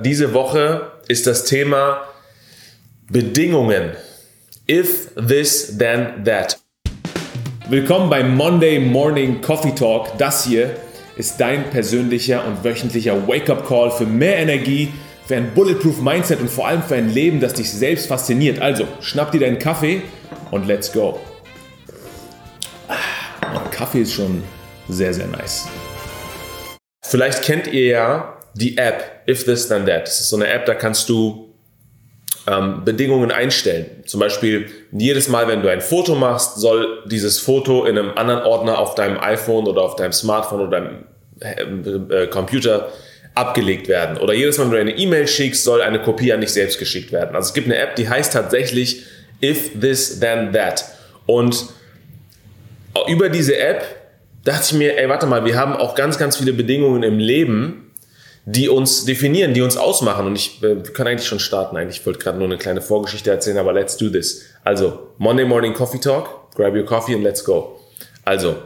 Diese Woche ist das Thema Bedingungen. If this, then that. Willkommen beim Monday Morning Coffee Talk. Das hier ist dein persönlicher und wöchentlicher Wake-up-Call für mehr Energie, für ein Bulletproof Mindset und vor allem für ein Leben, das dich selbst fasziniert. Also, schnapp dir deinen Kaffee und let's go. Ah, Kaffee ist schon sehr, sehr nice. Vielleicht kennt ihr ja die App If This Then That. Das ist so eine App, da kannst du ähm, Bedingungen einstellen. Zum Beispiel jedes Mal, wenn du ein Foto machst, soll dieses Foto in einem anderen Ordner auf deinem iPhone oder auf deinem Smartphone oder deinem äh, Computer abgelegt werden. Oder jedes Mal, wenn du eine E-Mail schickst, soll eine Kopie an dich selbst geschickt werden. Also es gibt eine App, die heißt tatsächlich If This Then That. Und über diese App dachte ich mir, ey, warte mal, wir haben auch ganz, ganz viele Bedingungen im Leben, die uns definieren, die uns ausmachen. Und ich, äh, können eigentlich schon starten. Eigentlich wollte gerade nur eine kleine Vorgeschichte erzählen, aber let's do this. Also, Monday Morning Coffee Talk. Grab your coffee and let's go. Also,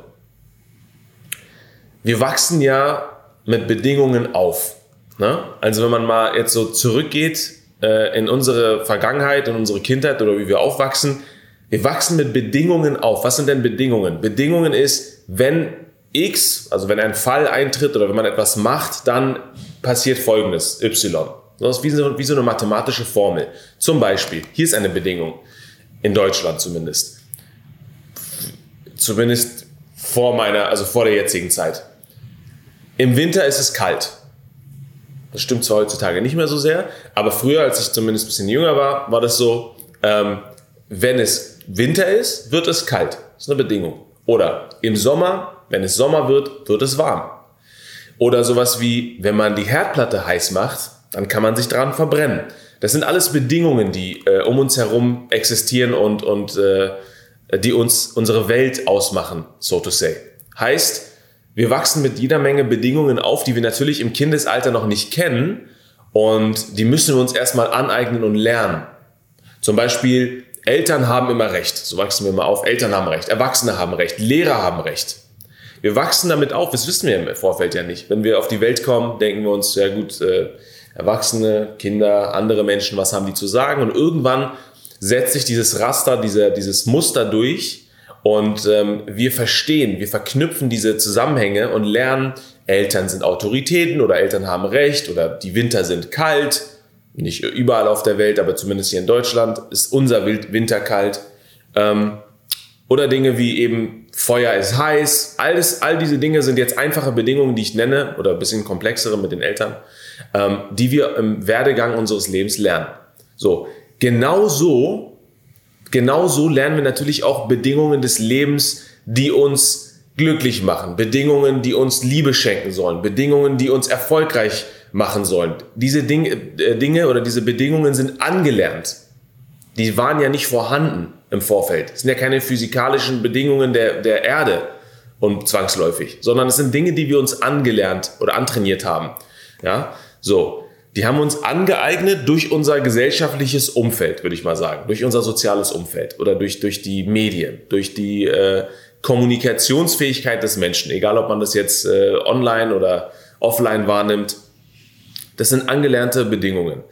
wir wachsen ja mit Bedingungen auf. Ne? Also, wenn man mal jetzt so zurückgeht äh, in unsere Vergangenheit, in unsere Kindheit oder wie wir aufwachsen, wir wachsen mit Bedingungen auf. Was sind denn Bedingungen? Bedingungen ist, wenn X, also wenn ein Fall eintritt oder wenn man etwas macht, dann passiert folgendes, Y. Das ist wie so, wie so eine mathematische Formel. Zum Beispiel, hier ist eine Bedingung, in Deutschland zumindest. Zumindest vor meiner, also vor der jetzigen Zeit. Im Winter ist es kalt. Das stimmt zwar heutzutage nicht mehr so sehr, aber früher, als ich zumindest ein bisschen jünger war, war das so, ähm, wenn es Winter ist, wird es kalt. Das ist eine Bedingung. Oder im Sommer, wenn es Sommer wird, wird es warm. Oder sowas wie, wenn man die Herdplatte heiß macht, dann kann man sich dran verbrennen. Das sind alles Bedingungen, die äh, um uns herum existieren und, und äh, die uns unsere Welt ausmachen, so to say. Heißt, wir wachsen mit jeder Menge Bedingungen auf, die wir natürlich im Kindesalter noch nicht kennen und die müssen wir uns erstmal aneignen und lernen. Zum Beispiel, Eltern haben immer Recht, so wachsen wir mal auf, Eltern haben Recht, Erwachsene haben Recht, Lehrer haben Recht. Wir wachsen damit auf, das wissen wir im Vorfeld ja nicht. Wenn wir auf die Welt kommen, denken wir uns, ja gut, äh, Erwachsene, Kinder, andere Menschen, was haben die zu sagen? Und irgendwann setzt sich dieses Raster, dieser, dieses Muster durch und ähm, wir verstehen, wir verknüpfen diese Zusammenhänge und lernen, Eltern sind Autoritäten oder Eltern haben Recht oder die Winter sind kalt. Nicht überall auf der Welt, aber zumindest hier in Deutschland ist unser Winter kalt. Ähm, oder Dinge wie eben Feuer ist heiß. Alles, all diese Dinge sind jetzt einfache Bedingungen, die ich nenne, oder ein bisschen komplexere mit den Eltern, ähm, die wir im Werdegang unseres Lebens lernen. So, genau so, genau so lernen wir natürlich auch Bedingungen des Lebens, die uns glücklich machen, Bedingungen, die uns Liebe schenken sollen, Bedingungen, die uns erfolgreich machen sollen. Diese Dinge, äh, Dinge oder diese Bedingungen sind angelernt. Die waren ja nicht vorhanden im Vorfeld. Es sind ja keine physikalischen Bedingungen der, der Erde und zwangsläufig, sondern es sind Dinge, die wir uns angelernt oder antrainiert haben. Ja, so. Die haben uns angeeignet durch unser gesellschaftliches Umfeld, würde ich mal sagen, durch unser soziales Umfeld oder durch, durch die Medien, durch die äh, Kommunikationsfähigkeit des Menschen, egal ob man das jetzt äh, online oder offline wahrnimmt. Das sind angelernte Bedingungen.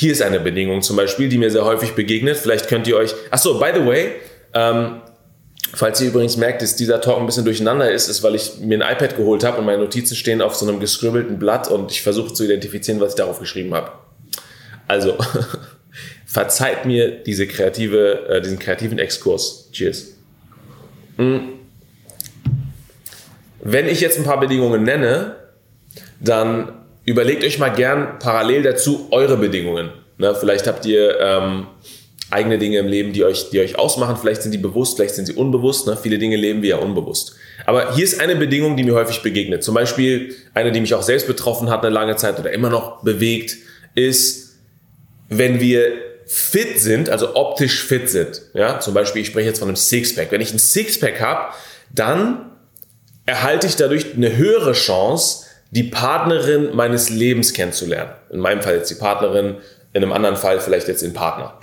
Hier ist eine Bedingung zum Beispiel, die mir sehr häufig begegnet. Vielleicht könnt ihr euch. Achso, by the way, ähm, falls ihr übrigens merkt, dass dieser Talk ein bisschen durcheinander ist, ist, weil ich mir ein iPad geholt habe und meine Notizen stehen auf so einem gescribbelten Blatt und ich versuche zu identifizieren, was ich darauf geschrieben habe. Also, verzeiht mir diese kreative, äh, diesen kreativen Exkurs. Cheers. Hm. Wenn ich jetzt ein paar Bedingungen nenne, dann überlegt euch mal gern parallel dazu eure Bedingungen. Ne, vielleicht habt ihr ähm, eigene Dinge im Leben, die euch, die euch ausmachen. Vielleicht sind die bewusst, vielleicht sind sie unbewusst. Ne? Viele Dinge leben wir ja unbewusst. Aber hier ist eine Bedingung, die mir häufig begegnet. Zum Beispiel eine, die mich auch selbst betroffen hat eine lange Zeit oder immer noch bewegt, ist, wenn wir fit sind, also optisch fit sind. Ja, zum Beispiel, ich spreche jetzt von einem Sixpack. Wenn ich ein Sixpack habe, dann erhalte ich dadurch eine höhere Chance, die Partnerin meines Lebens kennenzulernen. In meinem Fall jetzt die Partnerin, in einem anderen Fall vielleicht jetzt den Partner.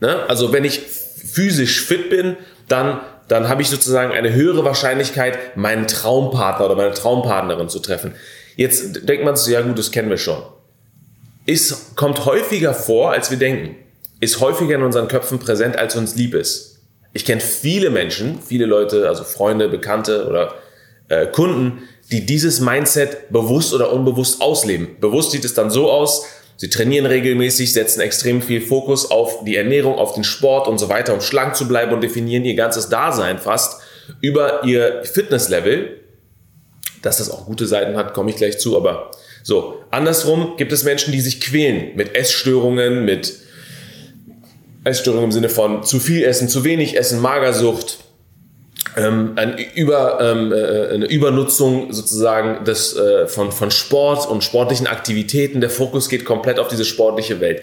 Ne? Also wenn ich physisch fit bin, dann, dann habe ich sozusagen eine höhere Wahrscheinlichkeit, meinen Traumpartner oder meine Traumpartnerin zu treffen. Jetzt denkt man sich, ja gut, das kennen wir schon. ist, kommt häufiger vor, als wir denken. Ist häufiger in unseren Köpfen präsent, als uns lieb ist. Ich kenne viele Menschen, viele Leute, also Freunde, Bekannte oder äh, Kunden, die dieses Mindset bewusst oder unbewusst ausleben. Bewusst sieht es dann so aus, sie trainieren regelmäßig, setzen extrem viel Fokus auf die Ernährung, auf den Sport und so weiter, um schlank zu bleiben und definieren ihr ganzes Dasein fast über ihr Fitnesslevel. Dass das auch gute Seiten hat, komme ich gleich zu, aber so. Andersrum gibt es Menschen, die sich quälen mit Essstörungen, mit Essstörungen im Sinne von zu viel Essen, zu wenig Essen, Magersucht, ähm, ein Über, ähm, äh, eine Übernutzung sozusagen des, äh, von, von Sport und sportlichen Aktivitäten. Der Fokus geht komplett auf diese sportliche Welt.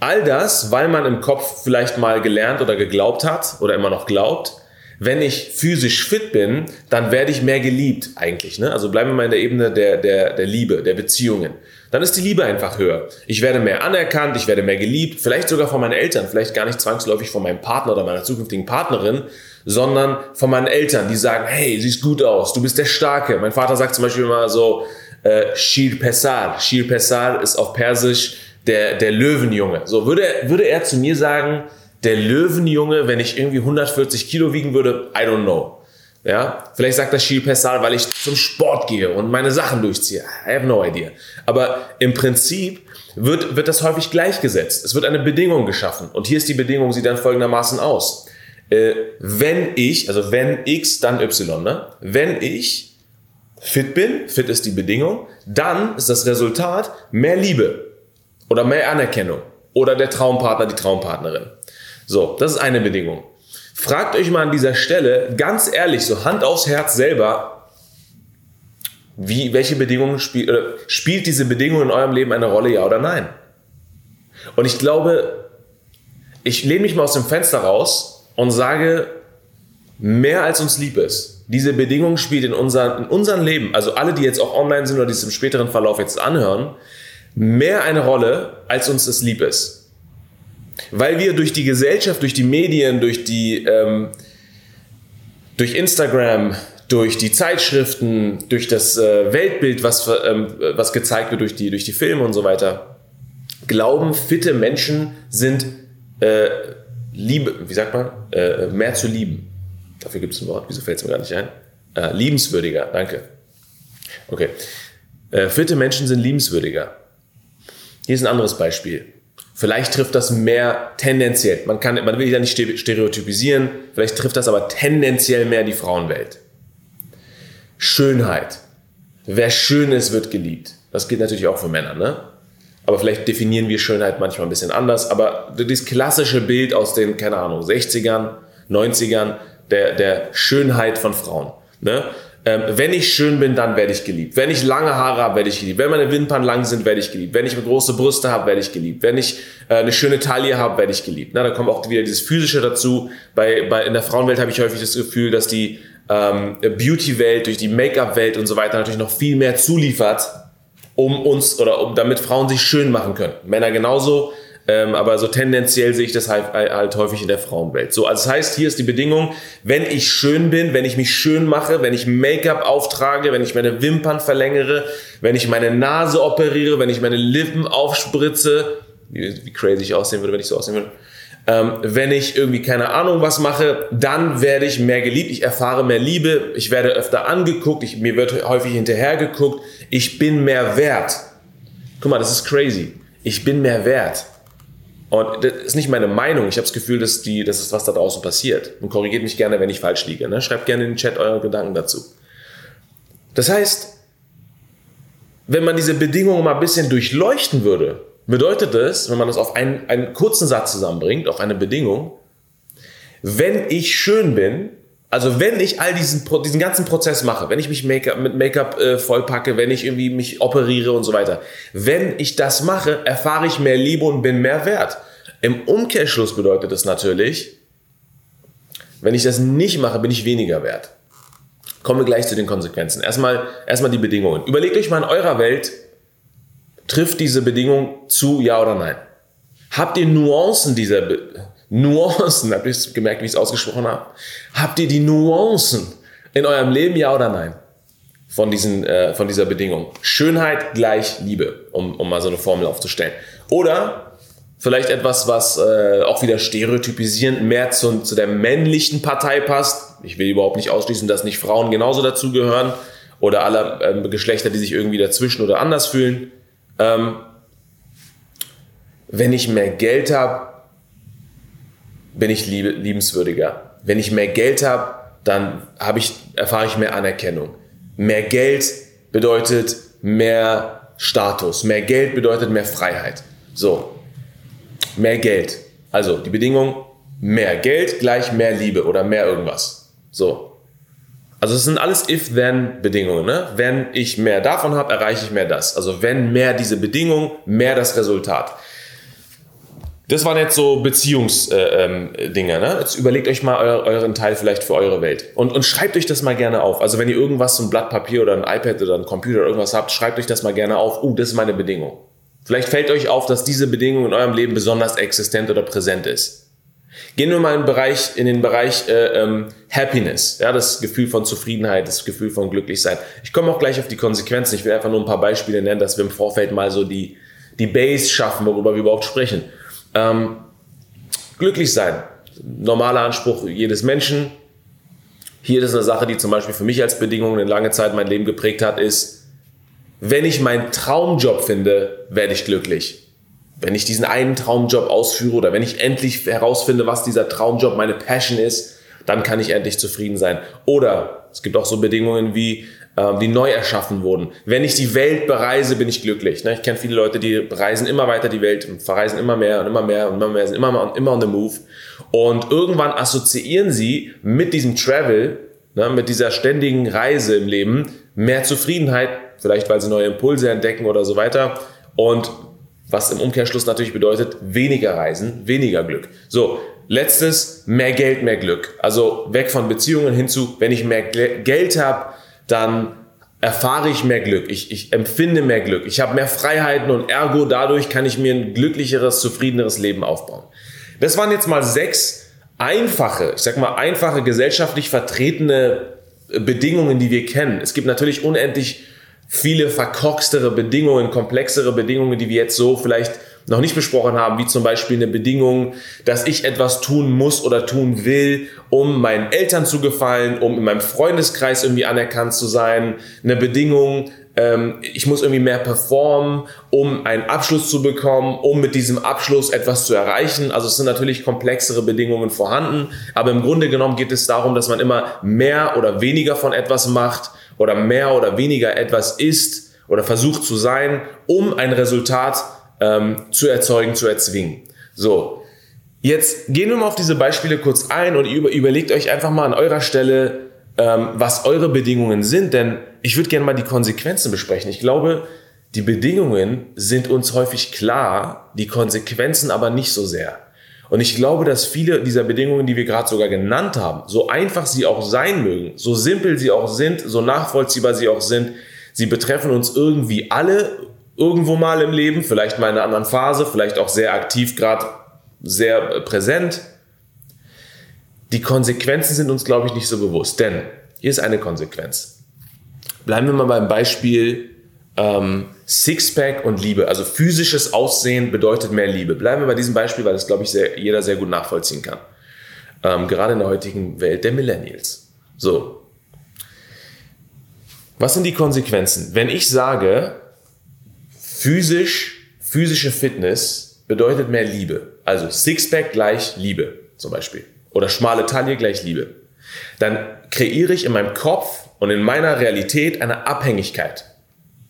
All das, weil man im Kopf vielleicht mal gelernt oder geglaubt hat oder immer noch glaubt, wenn ich physisch fit bin, dann werde ich mehr geliebt eigentlich. Ne? Also bleiben wir mal in der Ebene der, der, der Liebe, der Beziehungen. Dann ist die Liebe einfach höher. Ich werde mehr anerkannt, ich werde mehr geliebt, vielleicht sogar von meinen Eltern, vielleicht gar nicht zwangsläufig von meinem Partner oder meiner zukünftigen Partnerin, sondern von meinen Eltern, die sagen, hey, siehst gut aus, du bist der Starke. Mein Vater sagt zum Beispiel immer so, äh, Shir Pesar. Shir Pesar ist auf Persisch der, der Löwenjunge. So, würde, würde er zu mir sagen, der Löwenjunge, wenn ich irgendwie 140 Kilo wiegen würde, I don't know. Ja, vielleicht sagt das Shir Pesar, weil ich zum Sport gehe und meine Sachen durchziehe. I have no idea. Aber im Prinzip wird, wird das häufig gleichgesetzt. Es wird eine Bedingung geschaffen. Und hier ist die Bedingung, sieht dann folgendermaßen aus äh, wenn ich, also wenn X, dann Y, ne? Wenn ich fit bin, fit ist die Bedingung, dann ist das Resultat mehr Liebe oder mehr Anerkennung oder der Traumpartner, die Traumpartnerin. So, das ist eine Bedingung. Fragt euch mal an dieser Stelle ganz ehrlich, so Hand aufs Herz selber, wie, welche Bedingungen spielt, oder spielt diese Bedingung in eurem Leben eine Rolle, ja oder nein? Und ich glaube, ich lehne mich mal aus dem Fenster raus und sage, mehr als uns lieb ist. Diese Bedingung spielt in, unser, in unserem Leben, also alle, die jetzt auch online sind oder die es im späteren Verlauf jetzt anhören, mehr eine Rolle, als uns es lieb ist. Weil wir durch die Gesellschaft, durch die Medien, durch die, ähm, durch Instagram, durch die Zeitschriften, durch das äh, Weltbild, was, ähm, was gezeigt wird durch die, durch die Filme und so weiter, glauben, fitte Menschen sind äh, Liebe, wie sagt man, äh, mehr zu lieben. Dafür gibt es ein Wort, wieso fällt es mir gar nicht ein? Äh, liebenswürdiger, danke. Okay. Äh, fitte Menschen sind liebenswürdiger. Hier ist ein anderes Beispiel. Vielleicht trifft das mehr tendenziell. Man, kann, man will ja nicht stereotypisieren, vielleicht trifft das aber tendenziell mehr die Frauenwelt. Schönheit. Wer schön ist, wird geliebt. Das gilt natürlich auch für Männer, ne? Aber vielleicht definieren wir Schönheit manchmal ein bisschen anders. Aber das klassische Bild aus den, keine Ahnung, 60ern, 90ern, der, der Schönheit von Frauen. Ne? Ähm, wenn ich schön bin, dann werde ich geliebt. Wenn ich lange Haare habe, werde ich geliebt. Wenn meine Wimpern lang sind, werde ich geliebt. Wenn ich große Brüste habe, werde ich geliebt. Wenn ich äh, eine schöne Taille habe, werde ich geliebt. Na, da kommt auch wieder dieses Physische dazu. Bei, bei, in der Frauenwelt habe ich häufig das Gefühl, dass die ähm, Beauty-Welt, durch die Make-up-Welt und so weiter natürlich noch viel mehr zuliefert um uns oder um, damit Frauen sich schön machen können. Männer genauso, ähm, aber so tendenziell sehe ich das halt, halt häufig in der Frauenwelt. So, also das heißt, hier ist die Bedingung, wenn ich schön bin, wenn ich mich schön mache, wenn ich Make-up auftrage, wenn ich meine Wimpern verlängere, wenn ich meine Nase operiere, wenn ich meine Lippen aufspritze, wie, wie crazy ich aussehen würde, wenn ich so aussehen würde, ähm, wenn ich irgendwie keine Ahnung was mache, dann werde ich mehr geliebt, ich erfahre mehr Liebe, ich werde öfter angeguckt, ich, mir wird häufig hinterhergeguckt, ich bin mehr wert. Guck mal, das ist crazy. Ich bin mehr wert. Und das ist nicht meine Meinung. Ich habe das Gefühl, dass, die, dass es was da draußen passiert. Und korrigiert mich gerne, wenn ich falsch liege. Ne? Schreibt gerne in den Chat eure Gedanken dazu. Das heißt, wenn man diese Bedingungen mal ein bisschen durchleuchten würde, bedeutet es, wenn man das auf einen, einen kurzen Satz zusammenbringt, auf eine Bedingung, wenn ich schön bin, also wenn ich all diesen, diesen ganzen Prozess mache, wenn ich mich Make mit Make-up äh, vollpacke, wenn ich irgendwie mich operiere und so weiter, wenn ich das mache, erfahre ich mehr Liebe und bin mehr wert. Im Umkehrschluss bedeutet es natürlich, wenn ich das nicht mache, bin ich weniger wert. Kommen wir gleich zu den Konsequenzen. Erstmal, erstmal die Bedingungen. Überlegt euch mal in eurer Welt, Trifft diese Bedingung zu, ja oder nein? Habt ihr Nuancen dieser Be Nuancen, habt ihr gemerkt, wie ich es ausgesprochen habe? Habt ihr die Nuancen in eurem Leben, ja oder nein? von, diesen, äh, von dieser Bedingung. Schönheit gleich Liebe, um, um mal so eine Formel aufzustellen. Oder vielleicht etwas, was äh, auch wieder stereotypisierend mehr zu, zu der männlichen Partei passt. Ich will überhaupt nicht ausschließen, dass nicht Frauen genauso dazugehören oder alle ähm, Geschlechter, die sich irgendwie dazwischen oder anders fühlen. Ähm, wenn ich mehr Geld habe, bin ich lieb liebenswürdiger. Wenn ich mehr Geld habe, dann habe ich, erfahre ich mehr Anerkennung. Mehr Geld bedeutet mehr Status. Mehr Geld bedeutet mehr Freiheit. So, mehr Geld. Also die Bedingung, mehr Geld gleich mehr Liebe oder mehr irgendwas. So. Also es sind alles If-Then-Bedingungen. Ne? Wenn ich mehr davon habe, erreiche ich mehr das. Also wenn mehr diese Bedingung, mehr das Resultat. Das waren jetzt so Beziehungsdinge. Äh, ähm, ne? Jetzt überlegt euch mal euer, euren Teil vielleicht für eure Welt. Und, und schreibt euch das mal gerne auf. Also wenn ihr irgendwas, so ein Blatt Papier oder ein iPad oder ein Computer oder irgendwas habt, schreibt euch das mal gerne auf. Uh, das ist meine Bedingung. Vielleicht fällt euch auf, dass diese Bedingung in eurem Leben besonders existent oder präsent ist. Gehen wir mal in den Bereich, in den Bereich äh, ähm, Happiness, ja, das Gefühl von Zufriedenheit, das Gefühl von Glücklichsein. Ich komme auch gleich auf die Konsequenzen. Ich will einfach nur ein paar Beispiele nennen, dass wir im Vorfeld mal so die, die Base schaffen, worüber wir überhaupt sprechen. Ähm, glücklich sein. Normaler Anspruch jedes Menschen. Hier ist eine Sache, die zum Beispiel für mich als Bedingung eine lange Zeit mein Leben geprägt hat, ist, wenn ich meinen Traumjob finde, werde ich glücklich. Wenn ich diesen einen Traumjob ausführe oder wenn ich endlich herausfinde, was dieser Traumjob meine Passion ist, dann kann ich endlich zufrieden sein. Oder es gibt auch so Bedingungen wie, ähm, die neu erschaffen wurden. Wenn ich die Welt bereise, bin ich glücklich. Ne? Ich kenne viele Leute, die reisen immer weiter die Welt, verreisen immer mehr und immer mehr und immer mehr, sind immer, immer on the move. Und irgendwann assoziieren sie mit diesem Travel, ne, mit dieser ständigen Reise im Leben, mehr Zufriedenheit, vielleicht weil sie neue Impulse entdecken oder so weiter. Und was im Umkehrschluss natürlich bedeutet, weniger Reisen, weniger Glück. So, letztes, mehr Geld, mehr Glück. Also weg von Beziehungen hinzu, wenn ich mehr Geld habe, dann erfahre ich mehr Glück, ich, ich empfinde mehr Glück, ich habe mehr Freiheiten und ergo dadurch kann ich mir ein glücklicheres, zufriedeneres Leben aufbauen. Das waren jetzt mal sechs einfache, ich sag mal einfache gesellschaftlich vertretene Bedingungen, die wir kennen. Es gibt natürlich unendlich viele verkorkstere Bedingungen, komplexere Bedingungen, die wir jetzt so vielleicht noch nicht besprochen haben, wie zum Beispiel eine Bedingung, dass ich etwas tun muss oder tun will, um meinen Eltern zu gefallen, um in meinem Freundeskreis irgendwie anerkannt zu sein. Eine Bedingung, ähm, ich muss irgendwie mehr performen, um einen Abschluss zu bekommen, um mit diesem Abschluss etwas zu erreichen. Also es sind natürlich komplexere Bedingungen vorhanden, aber im Grunde genommen geht es darum, dass man immer mehr oder weniger von etwas macht oder mehr oder weniger etwas ist oder versucht zu sein, um ein Resultat ähm, zu erzeugen, zu erzwingen. So, jetzt gehen wir mal auf diese Beispiele kurz ein und über, überlegt euch einfach mal an eurer Stelle, ähm, was eure Bedingungen sind, denn ich würde gerne mal die Konsequenzen besprechen. Ich glaube, die Bedingungen sind uns häufig klar, die Konsequenzen aber nicht so sehr. Und ich glaube, dass viele dieser Bedingungen, die wir gerade sogar genannt haben, so einfach sie auch sein mögen, so simpel sie auch sind, so nachvollziehbar sie auch sind, sie betreffen uns irgendwie alle irgendwo mal im Leben, vielleicht mal in einer anderen Phase, vielleicht auch sehr aktiv, gerade sehr präsent. Die Konsequenzen sind uns, glaube ich, nicht so bewusst. Denn hier ist eine Konsequenz. Bleiben wir mal beim Beispiel ähm, Sixpack und Liebe. Also physisches Aussehen bedeutet mehr Liebe. Bleiben wir bei diesem Beispiel, weil das, glaube ich, sehr, jeder sehr gut nachvollziehen kann. Ähm, gerade in der heutigen Welt der Millennials. So. Was sind die Konsequenzen? Wenn ich sage, physisch, physische Fitness bedeutet mehr Liebe. Also Sixpack gleich Liebe zum Beispiel. Oder schmale Taille gleich Liebe. Dann kreiere ich in meinem Kopf und in meiner Realität eine Abhängigkeit.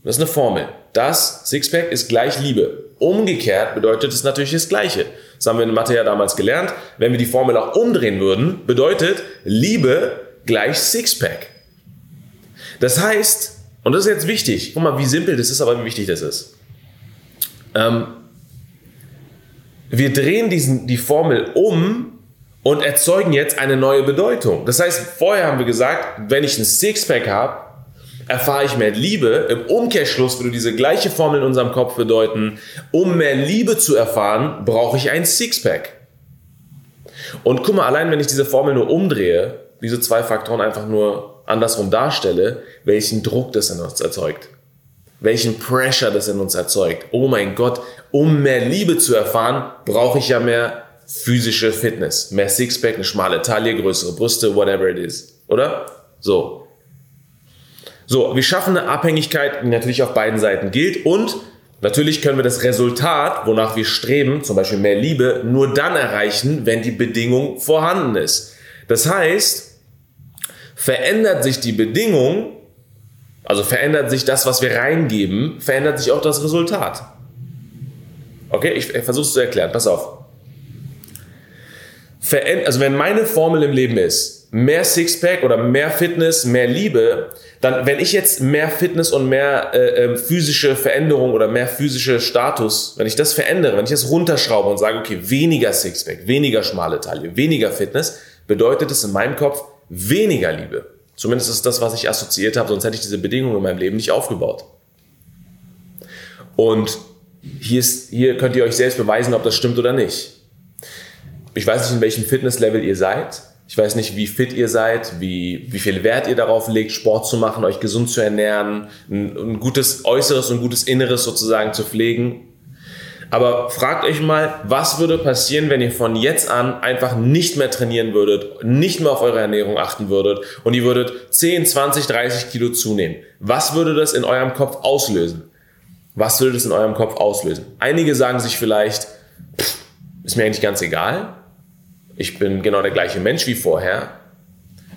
Das ist eine Formel. Das Sixpack ist gleich Liebe. Umgekehrt bedeutet es natürlich das Gleiche. Das haben wir in Mathe ja damals gelernt. Wenn wir die Formel auch umdrehen würden, bedeutet Liebe gleich Sixpack. Das heißt, und das ist jetzt wichtig, guck mal, wie simpel das ist, aber wie wichtig das ist. Ähm, wir drehen diesen, die Formel um und erzeugen jetzt eine neue Bedeutung. Das heißt, vorher haben wir gesagt, wenn ich ein Sixpack habe, erfahre ich mehr Liebe. Im Umkehrschluss würde diese gleiche Formel in unserem Kopf bedeuten, um mehr Liebe zu erfahren, brauche ich ein Sixpack. Und guck mal, allein wenn ich diese Formel nur umdrehe, diese zwei Faktoren einfach nur andersrum darstelle, welchen Druck das in uns erzeugt. Welchen Pressure das in uns erzeugt. Oh mein Gott, um mehr Liebe zu erfahren, brauche ich ja mehr physische Fitness. Mehr Sixpack, eine schmale Taille, größere Brüste, whatever it is. Oder? So. So, wir schaffen eine Abhängigkeit, die natürlich auf beiden Seiten gilt und natürlich können wir das Resultat, wonach wir streben, zum Beispiel mehr Liebe, nur dann erreichen, wenn die Bedingung vorhanden ist. Das heißt, verändert sich die Bedingung, also verändert sich das, was wir reingeben, verändert sich auch das Resultat. Okay, ich versuche es zu erklären. Pass auf. Also wenn meine Formel im Leben ist, mehr Sixpack oder mehr Fitness, mehr Liebe, dann, wenn ich jetzt mehr Fitness und mehr äh, ähm, physische Veränderung oder mehr physische Status, wenn ich das verändere, wenn ich das runterschraube und sage, okay, weniger Sixpack, weniger schmale Taille, weniger Fitness, bedeutet es in meinem Kopf weniger Liebe. Zumindest ist das, was ich assoziiert habe, sonst hätte ich diese Bedingungen in meinem Leben nicht aufgebaut. Und hier, ist, hier könnt ihr euch selbst beweisen, ob das stimmt oder nicht. Ich weiß nicht, in welchem Fitnesslevel ihr seid. Ich weiß nicht, wie fit ihr seid, wie, wie viel Wert ihr darauf legt, Sport zu machen, euch gesund zu ernähren, ein, ein gutes Äußeres und gutes Inneres sozusagen zu pflegen. Aber fragt euch mal, was würde passieren, wenn ihr von jetzt an einfach nicht mehr trainieren würdet, nicht mehr auf eure Ernährung achten würdet und ihr würdet 10, 20, 30 Kilo zunehmen? Was würde das in eurem Kopf auslösen? Was würde das in eurem Kopf auslösen? Einige sagen sich vielleicht, pff, ist mir eigentlich ganz egal. Ich bin genau der gleiche Mensch wie vorher.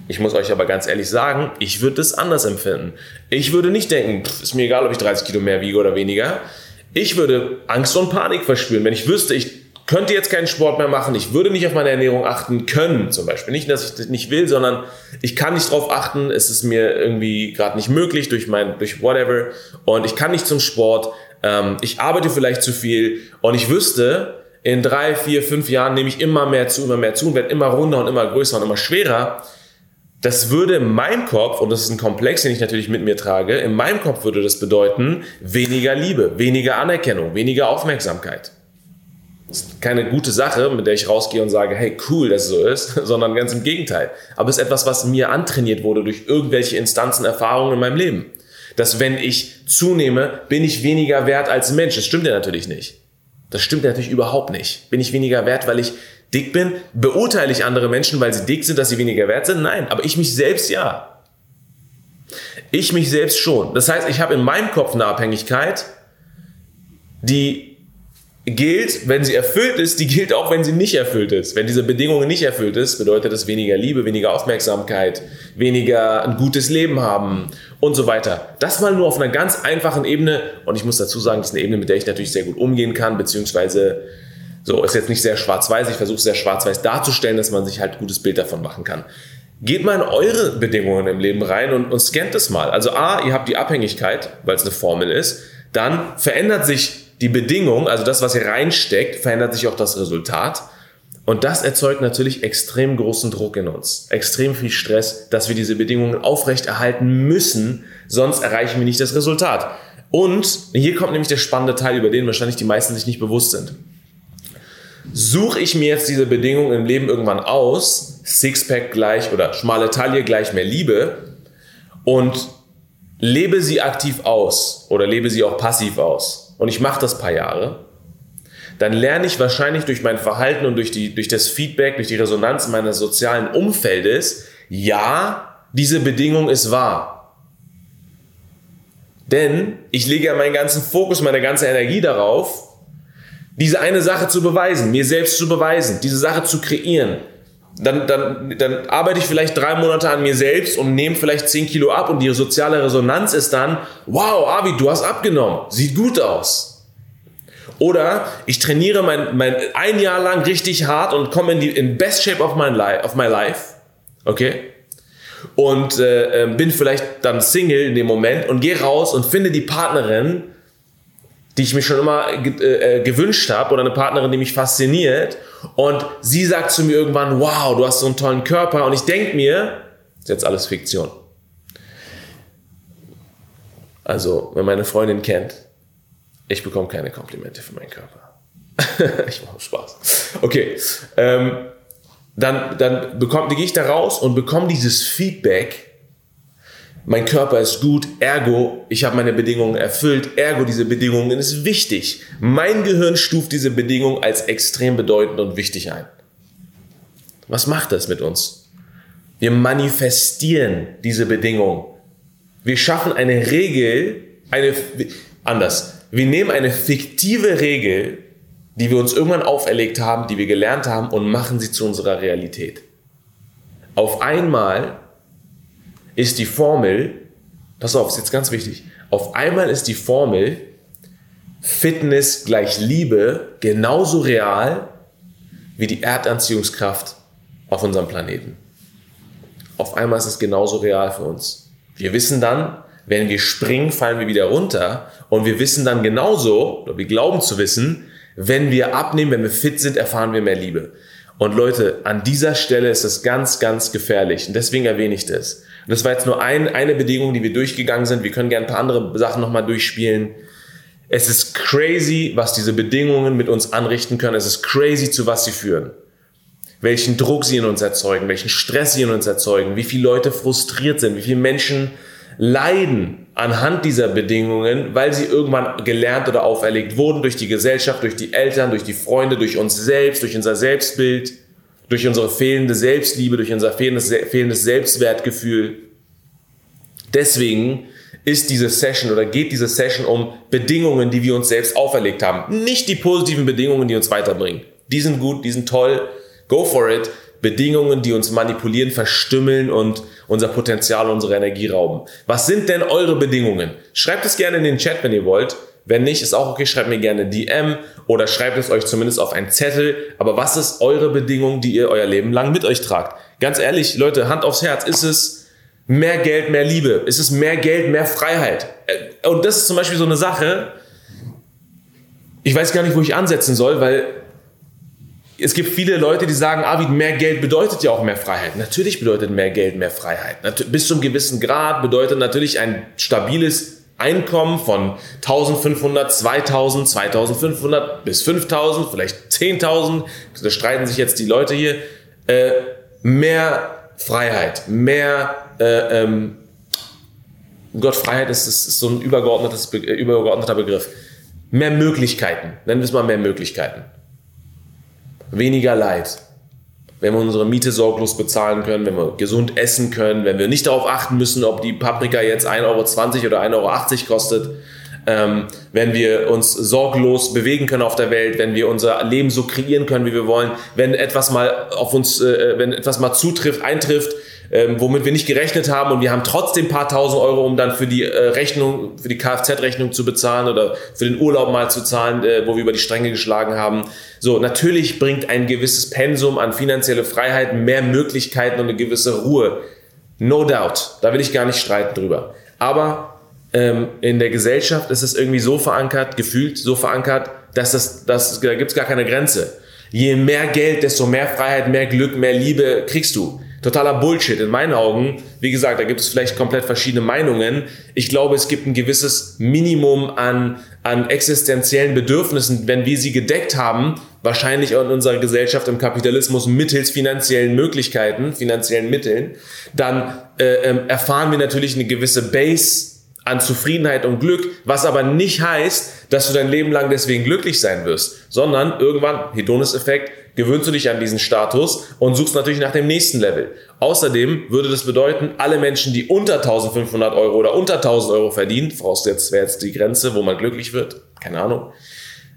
Ich muss euch aber ganz ehrlich sagen, ich würde es anders empfinden. Ich würde nicht denken, pff, ist mir egal, ob ich 30 Kilo mehr wiege oder weniger. Ich würde Angst und Panik verspüren, wenn ich wüsste, ich könnte jetzt keinen Sport mehr machen, ich würde nicht auf meine Ernährung achten können, zum Beispiel. Nicht, dass ich das nicht will, sondern ich kann nicht drauf achten, es ist mir irgendwie gerade nicht möglich durch mein, durch whatever und ich kann nicht zum Sport, ähm, ich arbeite vielleicht zu viel und ich wüsste, in drei, vier, fünf Jahren nehme ich immer mehr zu, immer mehr zu und werde immer runder und immer größer und immer schwerer. Das würde in meinem Kopf, und das ist ein Komplex, den ich natürlich mit mir trage, in meinem Kopf würde das bedeuten, weniger Liebe, weniger Anerkennung, weniger Aufmerksamkeit. Das ist keine gute Sache, mit der ich rausgehe und sage, hey, cool, dass es so ist, sondern ganz im Gegenteil. Aber es ist etwas, was mir antrainiert wurde durch irgendwelche Instanzen, Erfahrungen in meinem Leben. Dass wenn ich zunehme, bin ich weniger wert als Mensch. Das stimmt ja natürlich nicht. Das stimmt natürlich überhaupt nicht. Bin ich weniger wert, weil ich dick bin? Beurteile ich andere Menschen, weil sie dick sind, dass sie weniger wert sind? Nein, aber ich mich selbst ja. Ich mich selbst schon. Das heißt, ich habe in meinem Kopf eine Abhängigkeit, die gilt, wenn sie erfüllt ist, die gilt auch, wenn sie nicht erfüllt ist. Wenn diese Bedingung nicht erfüllt ist, bedeutet das weniger Liebe, weniger Aufmerksamkeit, weniger ein gutes Leben haben und so weiter. Das mal nur auf einer ganz einfachen Ebene und ich muss dazu sagen, das ist eine Ebene, mit der ich natürlich sehr gut umgehen kann, beziehungsweise so ist jetzt nicht sehr schwarz-weiß, ich versuche sehr schwarz-weiß darzustellen, dass man sich halt ein gutes Bild davon machen kann. Geht mal in eure Bedingungen im Leben rein und, und scannt es mal. Also A, ihr habt die Abhängigkeit, weil es eine Formel ist, dann verändert sich die Bedingung, also das, was ihr reinsteckt, verändert sich auch das Resultat. Und das erzeugt natürlich extrem großen Druck in uns, extrem viel Stress, dass wir diese Bedingungen aufrechterhalten müssen, sonst erreichen wir nicht das Resultat. Und hier kommt nämlich der spannende Teil, über den wahrscheinlich die meisten sich nicht bewusst sind. Suche ich mir jetzt diese Bedingungen im Leben irgendwann aus, Sixpack gleich oder schmale Taille gleich mehr Liebe und lebe sie aktiv aus oder lebe sie auch passiv aus und ich mache das paar Jahre, dann lerne ich wahrscheinlich durch mein Verhalten und durch, die, durch das Feedback, durch die Resonanz meines sozialen Umfeldes, ja, diese Bedingung ist wahr. Denn ich lege ja meinen ganzen Fokus, meine ganze Energie darauf, diese eine Sache zu beweisen, mir selbst zu beweisen, diese Sache zu kreieren, dann, dann, dann arbeite ich vielleicht drei Monate an mir selbst und nehme vielleicht zehn Kilo ab und die soziale Resonanz ist dann, wow, Avi, du hast abgenommen, sieht gut aus. Oder ich trainiere mein, mein ein Jahr lang richtig hart und komme in die in best shape of my life, of my life okay? Und äh, ähm, bin vielleicht dann Single in dem Moment und gehe raus und finde die Partnerin, die ich mir schon immer äh, äh, gewünscht habe oder eine Partnerin, die mich fasziniert und sie sagt zu mir irgendwann, wow, du hast so einen tollen Körper und ich denke mir, das ist jetzt alles Fiktion. Also, wenn meine Freundin kennt, ich bekomme keine Komplimente für meinen Körper. ich mache Spaß. Okay, ähm, dann, dann bekomme, gehe ich da raus und bekomme dieses Feedback mein Körper ist gut, ergo, ich habe meine Bedingungen erfüllt, ergo, diese Bedingungen ist wichtig. Mein Gehirn stuft diese Bedingung als extrem bedeutend und wichtig ein. Was macht das mit uns? Wir manifestieren diese Bedingung. Wir schaffen eine Regel, eine, anders. Wir nehmen eine fiktive Regel, die wir uns irgendwann auferlegt haben, die wir gelernt haben und machen sie zu unserer Realität. Auf einmal ist die Formel, pass auf, ist jetzt ganz wichtig, auf einmal ist die Formel Fitness gleich Liebe genauso real wie die Erdanziehungskraft auf unserem Planeten. Auf einmal ist es genauso real für uns. Wir wissen dann, wenn wir springen, fallen wir wieder runter und wir wissen dann genauso, oder wir glauben zu wissen, wenn wir abnehmen, wenn wir fit sind, erfahren wir mehr Liebe. Und Leute, an dieser Stelle ist es ganz, ganz gefährlich und deswegen erwähne ich das. Und das war jetzt nur ein, eine Bedingung, die wir durchgegangen sind. Wir können gerne ein paar andere Sachen nochmal durchspielen. Es ist crazy, was diese Bedingungen mit uns anrichten können. Es ist crazy, zu was sie führen. Welchen Druck sie in uns erzeugen, welchen Stress sie in uns erzeugen, wie viele Leute frustriert sind, wie viele Menschen leiden anhand dieser Bedingungen, weil sie irgendwann gelernt oder auferlegt wurden durch die Gesellschaft, durch die Eltern, durch die Freunde, durch uns selbst, durch unser Selbstbild durch unsere fehlende Selbstliebe, durch unser fehlendes, Selbstwertgefühl. Deswegen ist diese Session oder geht diese Session um Bedingungen, die wir uns selbst auferlegt haben. Nicht die positiven Bedingungen, die uns weiterbringen. Die sind gut, die sind toll. Go for it. Bedingungen, die uns manipulieren, verstümmeln und unser Potenzial, unsere Energie rauben. Was sind denn eure Bedingungen? Schreibt es gerne in den Chat, wenn ihr wollt. Wenn nicht, ist auch okay, schreibt mir gerne DM oder schreibt es euch zumindest auf einen Zettel. Aber was ist eure Bedingung, die ihr euer Leben lang mit euch tragt? Ganz ehrlich, Leute, Hand aufs Herz, ist es mehr Geld, mehr Liebe? Ist es mehr Geld, mehr Freiheit? Äh, und das ist zum Beispiel so eine Sache, ich weiß gar nicht, wo ich ansetzen soll, weil es gibt viele Leute, die sagen, Arvid, mehr Geld bedeutet ja auch mehr Freiheit. Natürlich bedeutet mehr Geld mehr Freiheit. Bis zu einem gewissen Grad bedeutet natürlich ein stabiles Einkommen von 1500, 2000, 2500 bis 5000, vielleicht 10.000, da streiten sich jetzt die Leute hier, äh, mehr Freiheit, mehr, äh, ähm, Gott, Freiheit ist, ist so ein übergeordnetes, äh, übergeordneter Begriff. Mehr Möglichkeiten, nennen wir es mal mehr Möglichkeiten. Weniger Leid, wenn wir unsere Miete sorglos bezahlen können, wenn wir gesund essen können, wenn wir nicht darauf achten müssen, ob die Paprika jetzt 1,20 Euro oder 1,80 Euro kostet, ähm, wenn wir uns sorglos bewegen können auf der Welt, wenn wir unser Leben so kreieren können, wie wir wollen, wenn etwas mal auf uns, äh, wenn etwas mal zutrifft, eintrifft, ähm, womit wir nicht gerechnet haben und wir haben trotzdem ein paar tausend Euro, um dann für die äh, Rechnung, für die Kfz-Rechnung zu bezahlen oder für den Urlaub mal zu zahlen, äh, wo wir über die Stränge geschlagen haben. So, natürlich bringt ein gewisses Pensum an finanzielle Freiheit mehr Möglichkeiten und eine gewisse Ruhe. No doubt. Da will ich gar nicht streiten drüber. Aber ähm, in der Gesellschaft ist es irgendwie so verankert, gefühlt so verankert, dass das, das, da gibt es gar keine Grenze. Je mehr Geld, desto mehr Freiheit, mehr Glück, mehr Liebe kriegst du totaler Bullshit in meinen Augen. Wie gesagt, da gibt es vielleicht komplett verschiedene Meinungen. Ich glaube, es gibt ein gewisses Minimum an, an existenziellen Bedürfnissen, wenn wir sie gedeckt haben, wahrscheinlich auch in unserer Gesellschaft im Kapitalismus mittels finanziellen Möglichkeiten, finanziellen Mitteln, dann äh, ähm, erfahren wir natürlich eine gewisse Base an Zufriedenheit und Glück, was aber nicht heißt, dass du dein Leben lang deswegen glücklich sein wirst, sondern irgendwann, Hedonis-Effekt, gewöhnst du dich an diesen Status und suchst natürlich nach dem nächsten Level. Außerdem würde das bedeuten, alle Menschen, die unter 1500 Euro oder unter 1000 Euro verdienen, vorausgesetzt wäre jetzt die Grenze, wo man glücklich wird, keine Ahnung,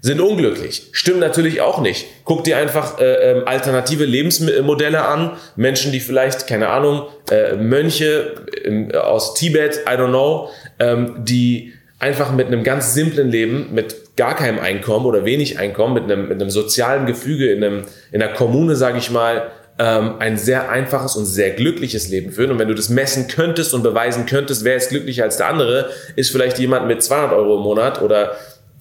sind unglücklich. Stimmt natürlich auch nicht. Guck dir einfach äh, ähm, alternative Lebensmodelle an. Menschen, die vielleicht, keine Ahnung, äh, Mönche äh, aus Tibet, I don't know, ähm, die einfach mit einem ganz simplen Leben, mit gar keinem Einkommen oder wenig Einkommen, mit einem, mit einem sozialen Gefüge in, einem, in einer Kommune, sage ich mal, ähm, ein sehr einfaches und sehr glückliches Leben führen. Und wenn du das messen könntest und beweisen könntest, wer ist glücklicher als der andere, ist vielleicht jemand mit 200 Euro im Monat oder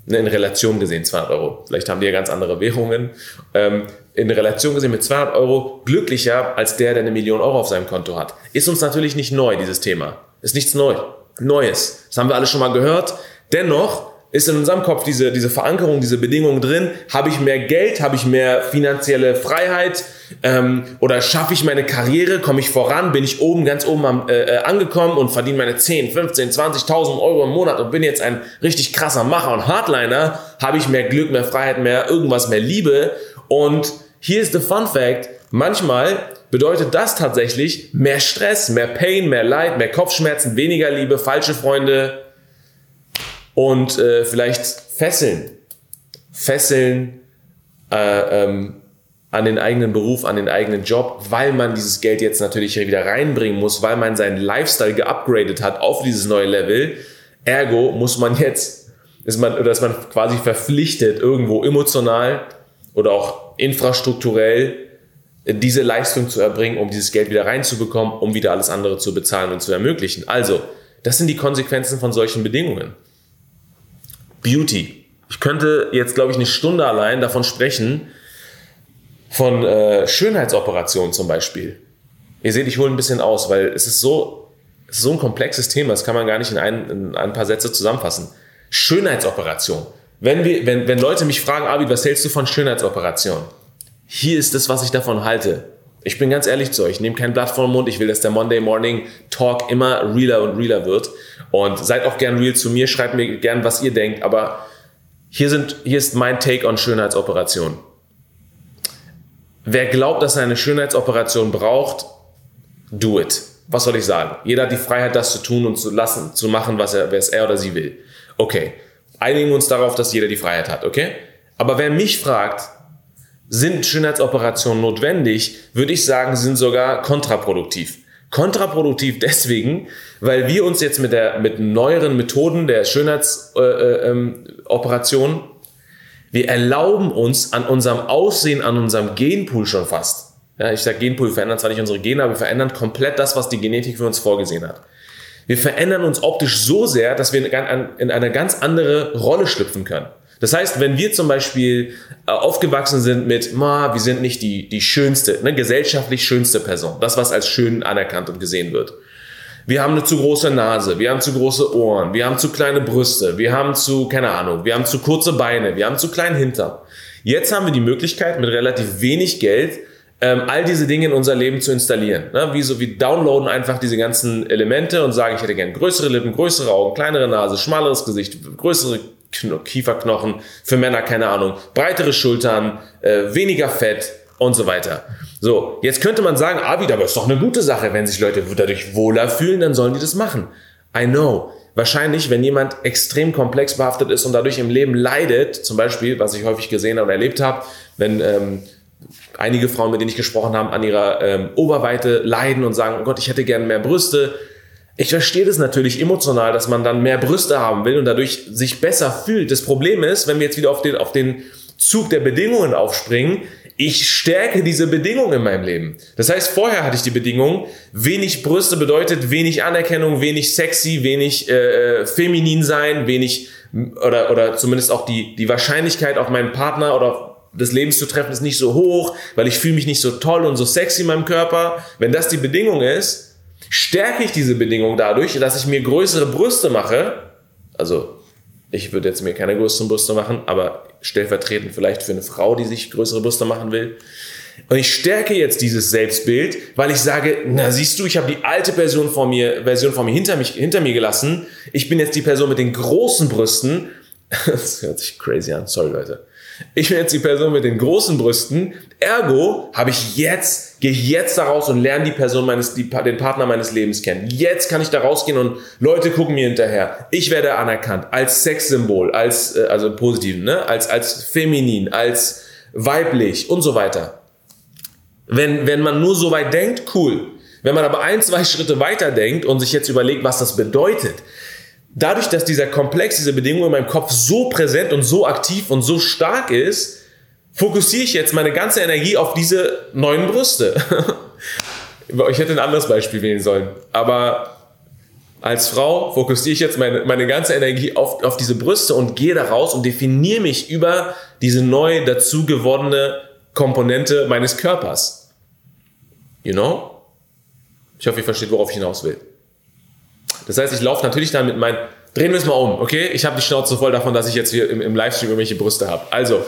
in Relation gesehen 200 Euro. Vielleicht haben die ja ganz andere Währungen. Ähm, in Relation gesehen mit 200 Euro glücklicher als der, der eine Million Euro auf seinem Konto hat. Ist uns natürlich nicht neu, dieses Thema. Ist nichts neu. Neues. Das haben wir alle schon mal gehört. Dennoch ist in unserem Kopf diese, diese Verankerung, diese Bedingung drin. Habe ich mehr Geld? Habe ich mehr finanzielle Freiheit? Ähm, oder schaffe ich meine Karriere? Komme ich voran? Bin ich oben, ganz oben am, äh, äh angekommen und verdiene meine 10, 15, 20.000 Euro im Monat und bin jetzt ein richtig krasser Macher und Hardliner? Habe ich mehr Glück, mehr Freiheit, mehr irgendwas, mehr Liebe? Und hier ist der Fun Fact. Manchmal bedeutet das tatsächlich mehr Stress, mehr Pain, mehr Leid, mehr Kopfschmerzen, weniger Liebe, falsche Freunde, und äh, vielleicht Fesseln. Fesseln äh, ähm, an den eigenen Beruf, an den eigenen Job, weil man dieses Geld jetzt natürlich wieder reinbringen muss, weil man seinen Lifestyle geupgradet hat auf dieses neue Level. Ergo muss man jetzt, ist man, oder ist man quasi verpflichtet, irgendwo emotional oder auch infrastrukturell diese Leistung zu erbringen, um dieses Geld wieder reinzubekommen, um wieder alles andere zu bezahlen und zu ermöglichen. Also, das sind die Konsequenzen von solchen Bedingungen. Beauty. Ich könnte jetzt, glaube ich, eine Stunde allein davon sprechen, von äh, Schönheitsoperationen zum Beispiel. Ihr seht, ich hole ein bisschen aus, weil es ist so, es ist so ein komplexes Thema, das kann man gar nicht in ein, in ein paar Sätze zusammenfassen. Schönheitsoperation. Wenn, wir, wenn, wenn Leute mich fragen, Abi, was hältst du von Schönheitsoperation? Hier ist das, was ich davon halte. Ich bin ganz ehrlich zu euch, ich nehme kein Blatt vor den Mund, ich will, dass der Monday Morning Talk immer realer und realer wird. Und seid auch gern real zu mir, schreibt mir gern, was ihr denkt, aber hier, sind, hier ist mein Take on Schönheitsoperation. Wer glaubt, dass er eine Schönheitsoperation braucht, do it. Was soll ich sagen? Jeder hat die Freiheit, das zu tun und zu lassen, zu machen, was er, was er oder sie will. Okay. Einigen wir uns darauf, dass jeder die Freiheit hat, okay? Aber wer mich fragt, sind Schönheitsoperationen notwendig, würde ich sagen, sie sind sogar kontraproduktiv. Kontraproduktiv deswegen, weil wir uns jetzt mit, der, mit neueren Methoden der Schönheitsoperation, äh, ähm, wir erlauben uns an unserem Aussehen, an unserem Genpool schon fast. Ja, ich sage Genpool, wir verändern zwar nicht unsere Gene, aber wir verändern komplett das, was die Genetik für uns vorgesehen hat. Wir verändern uns optisch so sehr, dass wir in eine ganz andere Rolle schlüpfen können. Das heißt, wenn wir zum Beispiel äh, aufgewachsen sind mit, ma, wir sind nicht die, die schönste, ne, gesellschaftlich schönste Person, das, was als schön anerkannt und gesehen wird. Wir haben eine zu große Nase, wir haben zu große Ohren, wir haben zu kleine Brüste, wir haben zu, keine Ahnung, wir haben zu kurze Beine, wir haben zu kleinen Hintern. Jetzt haben wir die Möglichkeit, mit relativ wenig Geld ähm, all diese Dinge in unser Leben zu installieren. Ne? Wie so, wir downloaden einfach diese ganzen Elemente und sagen, ich hätte gern größere Lippen, größere Augen, kleinere Nase, schmaleres Gesicht, größere Kieferknochen, für Männer keine Ahnung, breitere Schultern, äh, weniger Fett und so weiter. So, jetzt könnte man sagen, ah, wieder, aber ist doch eine gute Sache, wenn sich Leute dadurch wohler fühlen, dann sollen die das machen. I know. Wahrscheinlich, wenn jemand extrem komplex behaftet ist und dadurch im Leben leidet, zum Beispiel, was ich häufig gesehen und erlebt habe, wenn ähm, einige Frauen, mit denen ich gesprochen habe, an ihrer ähm, Oberweite leiden und sagen, oh Gott, ich hätte gerne mehr Brüste, ich verstehe das natürlich emotional, dass man dann mehr Brüste haben will und dadurch sich besser fühlt. Das Problem ist, wenn wir jetzt wieder auf den, auf den Zug der Bedingungen aufspringen, ich stärke diese Bedingungen in meinem Leben. Das heißt, vorher hatte ich die Bedingung, wenig Brüste bedeutet wenig Anerkennung, wenig sexy, wenig äh, äh feminin sein, wenig oder, oder zumindest auch die, die Wahrscheinlichkeit auf meinen Partner oder des Lebens zu treffen ist nicht so hoch, weil ich fühle mich nicht so toll und so sexy in meinem Körper. Wenn das die Bedingung ist, stärke ich diese Bedingung dadurch, dass ich mir größere Brüste mache. Also ich würde jetzt mir keine größeren Brüste machen, aber stellvertretend vielleicht für eine Frau, die sich größere Brüste machen will. Und ich stärke jetzt dieses Selbstbild, weil ich sage, na siehst du, ich habe die alte Version von mir, Version von mir hinter, mich hinter mir gelassen. Ich bin jetzt die Person mit den großen Brüsten. Das hört sich crazy an, sorry Leute. Ich bin jetzt die Person mit den großen Brüsten. Ergo habe ich jetzt, gehe jetzt da raus und lerne die Person meines, die, den Partner meines Lebens kennen. Jetzt kann ich da rausgehen und Leute gucken mir hinterher. Ich werde anerkannt als Sexsymbol, als, äh, also positiv, ne? als, als feminin, als weiblich und so weiter. Wenn, wenn man nur so weit denkt, cool. Wenn man aber ein, zwei Schritte weiter denkt und sich jetzt überlegt, was das bedeutet, dadurch, dass dieser Komplex, diese Bedingung in meinem Kopf so präsent und so aktiv und so stark ist, fokussiere ich jetzt meine ganze Energie auf diese neuen Brüste. ich hätte ein anderes Beispiel wählen sollen, aber als Frau fokussiere ich jetzt meine, meine ganze Energie auf, auf diese Brüste und gehe da raus und definiere mich über diese neu dazu gewordene Komponente meines Körpers. You know? Ich hoffe, ihr versteht, worauf ich hinaus will. Das heißt, ich laufe natürlich dann mit meinen drehen wir es mal um, okay? Ich habe die Schnauze voll davon, dass ich jetzt hier im, im Livestream irgendwelche Brüste habe. Also,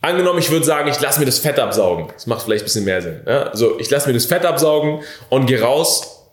angenommen, ich würde sagen, ich lasse mir das Fett absaugen. Das macht vielleicht ein bisschen mehr Sinn. Ja? So, ich lasse mir das Fett absaugen und gehe raus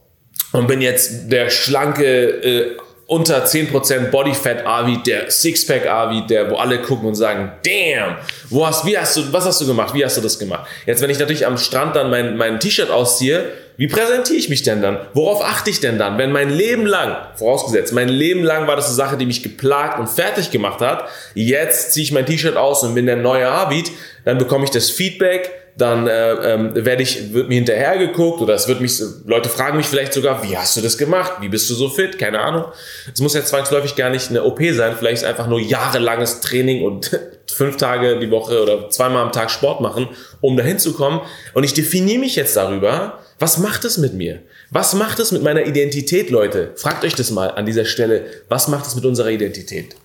und bin jetzt der schlanke, äh, unter 10% Bodyfat Avi, der Sixpack Avi, der, wo alle gucken und sagen, damn, wo hast, wie hast du, was hast du gemacht? Wie hast du das gemacht? Jetzt, wenn ich natürlich am Strand dann mein, mein T-Shirt ausziehe, wie präsentiere ich mich denn dann? Worauf achte ich denn dann? Wenn mein Leben lang, vorausgesetzt, mein Leben lang war das eine Sache, die mich geplagt und fertig gemacht hat, jetzt ziehe ich mein T-Shirt aus und bin der neue Avid, dann bekomme ich das Feedback, dann äh, ähm, werde ich, wird mir hinterher geguckt oder es wird mich, Leute fragen mich vielleicht sogar, wie hast du das gemacht? Wie bist du so fit? Keine Ahnung. Es muss ja zwangsläufig gar nicht eine OP sein, vielleicht ist einfach nur jahrelanges Training und fünf Tage die Woche oder zweimal am Tag Sport machen, um dahin zu kommen. Und ich definiere mich jetzt darüber, was macht es mit mir? Was macht es mit meiner Identität, Leute? Fragt euch das mal an dieser Stelle. Was macht es mit unserer Identität?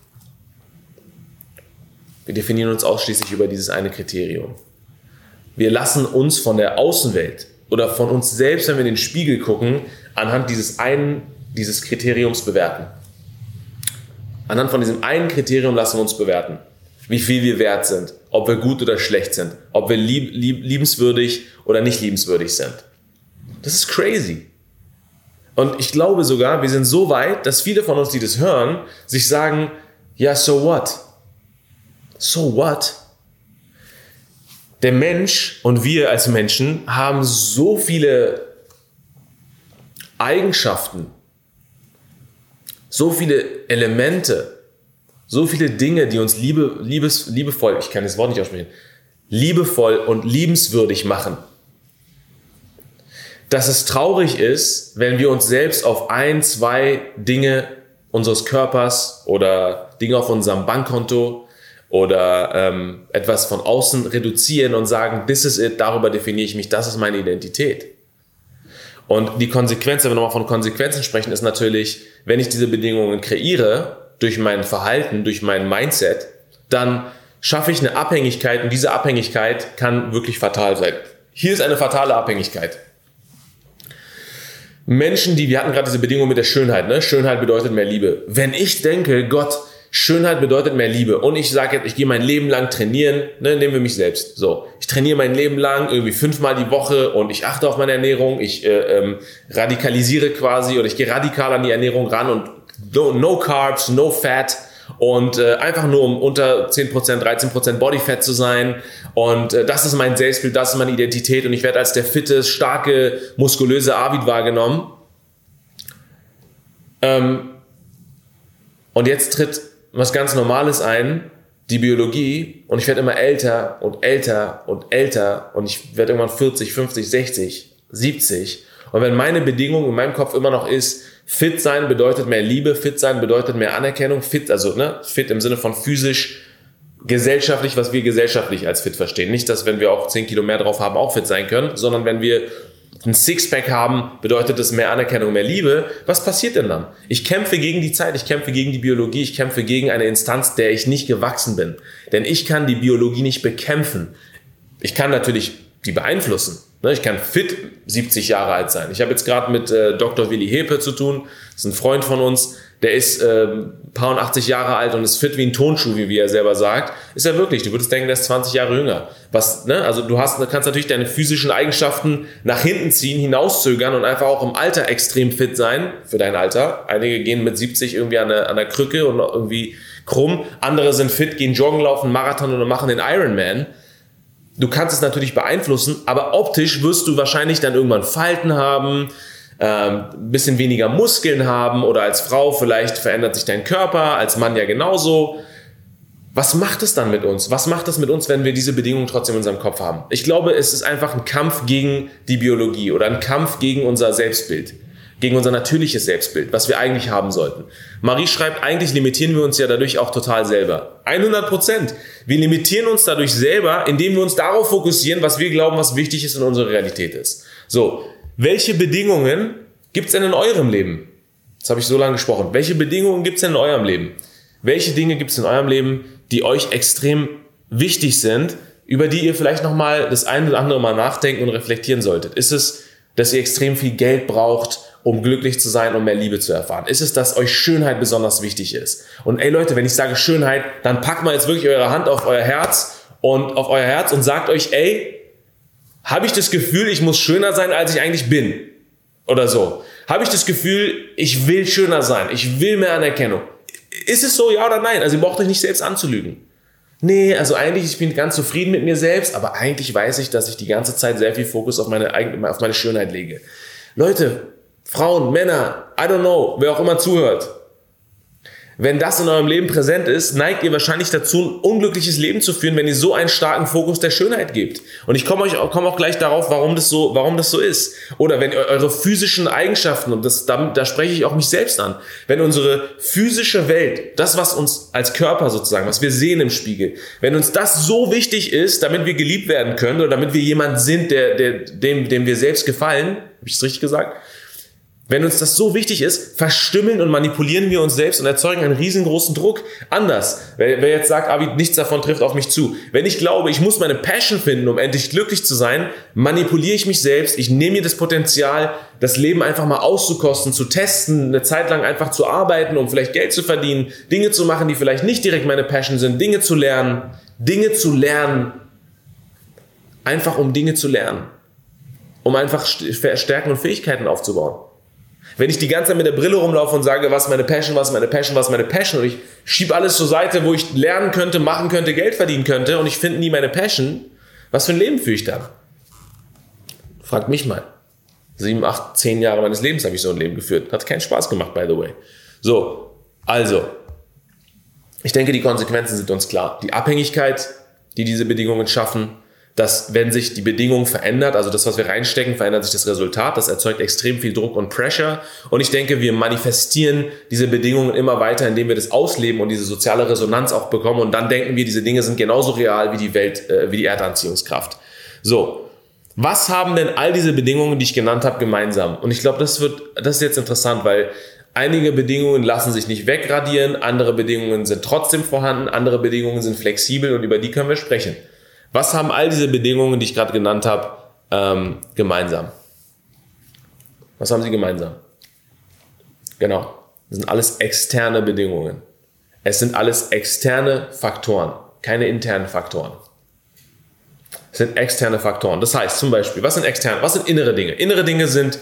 Wir definieren uns ausschließlich über dieses eine Kriterium. Wir lassen uns von der Außenwelt oder von uns selbst, wenn wir in den Spiegel gucken, anhand dieses einen, dieses Kriteriums bewerten. Anhand von diesem einen Kriterium lassen wir uns bewerten, wie viel wir wert sind, ob wir gut oder schlecht sind, ob wir lieb, lieb, liebenswürdig oder nicht liebenswürdig sind. Das ist crazy. Und ich glaube sogar, wir sind so weit, dass viele von uns, die das hören, sich sagen, ja, so what? So what? der Mensch und wir als Menschen haben so viele Eigenschaften, so viele Elemente, so viele Dinge, die uns liebe, liebes, liebevoll, ich kann das Wort nicht aussprechen, liebevoll und liebenswürdig machen. Dass es traurig ist, wenn wir uns selbst auf ein, zwei Dinge unseres Körpers oder Dinge auf unserem Bankkonto oder ähm, etwas von außen reduzieren und sagen, this is it, darüber definiere ich mich, das ist meine Identität. Und die Konsequenz, wenn wir nochmal von Konsequenzen sprechen, ist natürlich, wenn ich diese Bedingungen kreiere, durch mein Verhalten, durch mein Mindset, dann schaffe ich eine Abhängigkeit und diese Abhängigkeit kann wirklich fatal sein. Hier ist eine fatale Abhängigkeit. Menschen, die, wir hatten gerade diese Bedingung mit der Schönheit, ne? Schönheit bedeutet mehr Liebe. Wenn ich denke, Gott, Schönheit bedeutet mehr Liebe. Und ich sage jetzt, ich gehe mein Leben lang trainieren, ne, nehmen wir mich selbst. So, ich trainiere mein Leben lang irgendwie fünfmal die Woche und ich achte auf meine Ernährung, ich äh, ähm, radikalisiere quasi oder ich gehe radikal an die Ernährung ran und no, no Carbs, no Fat und äh, einfach nur um unter 10%, 13% Bodyfat zu sein. Und äh, das ist mein Selbstbild, das ist meine Identität und ich werde als der fitte, starke, muskulöse Avid wahrgenommen. Ähm, und jetzt tritt was ganz Normales ein, die Biologie, und ich werde immer älter und älter und älter und ich werde irgendwann 40, 50, 60, 70. Und wenn meine Bedingung in meinem Kopf immer noch ist, fit sein bedeutet mehr Liebe, fit sein bedeutet mehr Anerkennung, fit, also ne, fit im Sinne von physisch, gesellschaftlich, was wir gesellschaftlich als fit verstehen. Nicht, dass wenn wir auch 10 Kilo mehr drauf haben, auch fit sein können, sondern wenn wir ein Sixpack haben, bedeutet es mehr Anerkennung, mehr Liebe. Was passiert denn dann? Ich kämpfe gegen die Zeit, ich kämpfe gegen die Biologie, ich kämpfe gegen eine Instanz, der ich nicht gewachsen bin. Denn ich kann die Biologie nicht bekämpfen. Ich kann natürlich die beeinflussen. Ne, ich kann fit 70 Jahre alt sein. Ich habe jetzt gerade mit äh, Dr. Willi Hepe zu tun. Das ist ein Freund von uns. Der ist äh, paar und 80 Jahre alt und ist fit wie ein Tonschuh, wie er selber sagt. Ist er wirklich. Du würdest denken, der ist 20 Jahre jünger. Was, ne? Also du hast, kannst natürlich deine physischen Eigenschaften nach hinten ziehen, hinauszögern und einfach auch im Alter extrem fit sein für dein Alter. Einige gehen mit 70 irgendwie an der, an der Krücke und irgendwie krumm. Andere sind fit, gehen joggen, laufen Marathon oder machen den Ironman. Du kannst es natürlich beeinflussen, aber optisch wirst du wahrscheinlich dann irgendwann Falten haben, ähm, bisschen weniger Muskeln haben oder als Frau vielleicht verändert sich dein Körper, als Mann ja genauso. Was macht es dann mit uns? Was macht es mit uns, wenn wir diese Bedingungen trotzdem in unserem Kopf haben? Ich glaube, es ist einfach ein Kampf gegen die Biologie oder ein Kampf gegen unser Selbstbild gegen unser natürliches Selbstbild, was wir eigentlich haben sollten. Marie schreibt, eigentlich limitieren wir uns ja dadurch auch total selber. 100 Prozent. Wir limitieren uns dadurch selber, indem wir uns darauf fokussieren, was wir glauben, was wichtig ist und unsere Realität ist. So, welche Bedingungen gibt es denn in eurem Leben? Das habe ich so lange gesprochen. Welche Bedingungen gibt es denn in eurem Leben? Welche Dinge gibt es in eurem Leben, die euch extrem wichtig sind, über die ihr vielleicht nochmal das eine oder andere mal nachdenken und reflektieren solltet? Ist es, dass ihr extrem viel Geld braucht um glücklich zu sein, um mehr Liebe zu erfahren? Ist es, dass euch Schönheit besonders wichtig ist? Und ey Leute, wenn ich sage Schönheit, dann packt mal jetzt wirklich eure Hand auf euer Herz und auf euer Herz und sagt euch, ey, habe ich das Gefühl, ich muss schöner sein, als ich eigentlich bin? Oder so. Habe ich das Gefühl, ich will schöner sein, ich will mehr Anerkennung? Ist es so, ja oder nein? Also ihr braucht euch nicht selbst anzulügen. Nee, also eigentlich, ich bin ganz zufrieden mit mir selbst, aber eigentlich weiß ich, dass ich die ganze Zeit sehr viel Fokus auf meine, auf meine Schönheit lege. Leute, Frauen, Männer, I don't know, wer auch immer zuhört. Wenn das in eurem Leben präsent ist, neigt ihr wahrscheinlich dazu, ein unglückliches Leben zu führen, wenn ihr so einen starken Fokus der Schönheit gebt. Und ich komme euch komme auch gleich darauf, warum das so, warum das so ist. Oder wenn eure physischen Eigenschaften, und das, da, da spreche ich auch mich selbst an, wenn unsere physische Welt, das, was uns als Körper sozusagen, was wir sehen im Spiegel, wenn uns das so wichtig ist, damit wir geliebt werden können oder damit wir jemand sind, der, der, dem, dem wir selbst gefallen, habe ich das richtig gesagt? Wenn uns das so wichtig ist, verstümmeln und manipulieren wir uns selbst und erzeugen einen riesengroßen Druck. Anders. Wer, wer jetzt sagt, Abi, nichts davon trifft auf mich zu. Wenn ich glaube, ich muss meine Passion finden, um endlich glücklich zu sein, manipuliere ich mich selbst. Ich nehme mir das Potenzial, das Leben einfach mal auszukosten, zu testen, eine Zeit lang einfach zu arbeiten, um vielleicht Geld zu verdienen, Dinge zu machen, die vielleicht nicht direkt meine Passion sind, Dinge zu lernen, Dinge zu lernen. Einfach um Dinge zu lernen. Um einfach Stärken und Fähigkeiten aufzubauen. Wenn ich die ganze Zeit mit der Brille rumlaufe und sage, was ist meine Passion, was ist meine Passion, was ist meine Passion und ich schiebe alles zur Seite, wo ich lernen könnte, machen könnte, Geld verdienen könnte und ich finde nie meine Passion, was für ein Leben führe ich dann? Fragt mich mal. Sieben, acht, zehn Jahre meines Lebens habe ich so ein Leben geführt. Hat keinen Spaß gemacht, by the way. So, also, ich denke, die Konsequenzen sind uns klar. Die Abhängigkeit, die diese Bedingungen schaffen, dass wenn sich die Bedingung verändert, also das, was wir reinstecken, verändert sich das Resultat. Das erzeugt extrem viel Druck und Pressure. Und ich denke, wir manifestieren diese Bedingungen immer weiter, indem wir das ausleben und diese soziale Resonanz auch bekommen. Und dann denken wir, diese Dinge sind genauso real wie die Welt, äh, wie die Erdanziehungskraft. So. Was haben denn all diese Bedingungen, die ich genannt habe, gemeinsam? Und ich glaube, das wird, das ist jetzt interessant, weil einige Bedingungen lassen sich nicht wegradieren, andere Bedingungen sind trotzdem vorhanden, andere Bedingungen sind flexibel und über die können wir sprechen. Was haben all diese Bedingungen, die ich gerade genannt habe, ähm, gemeinsam? Was haben sie gemeinsam? Genau. Das sind alles externe Bedingungen. Es sind alles externe Faktoren, keine internen Faktoren. Es sind externe Faktoren. Das heißt zum Beispiel, was sind externe, was sind innere Dinge? Innere Dinge sind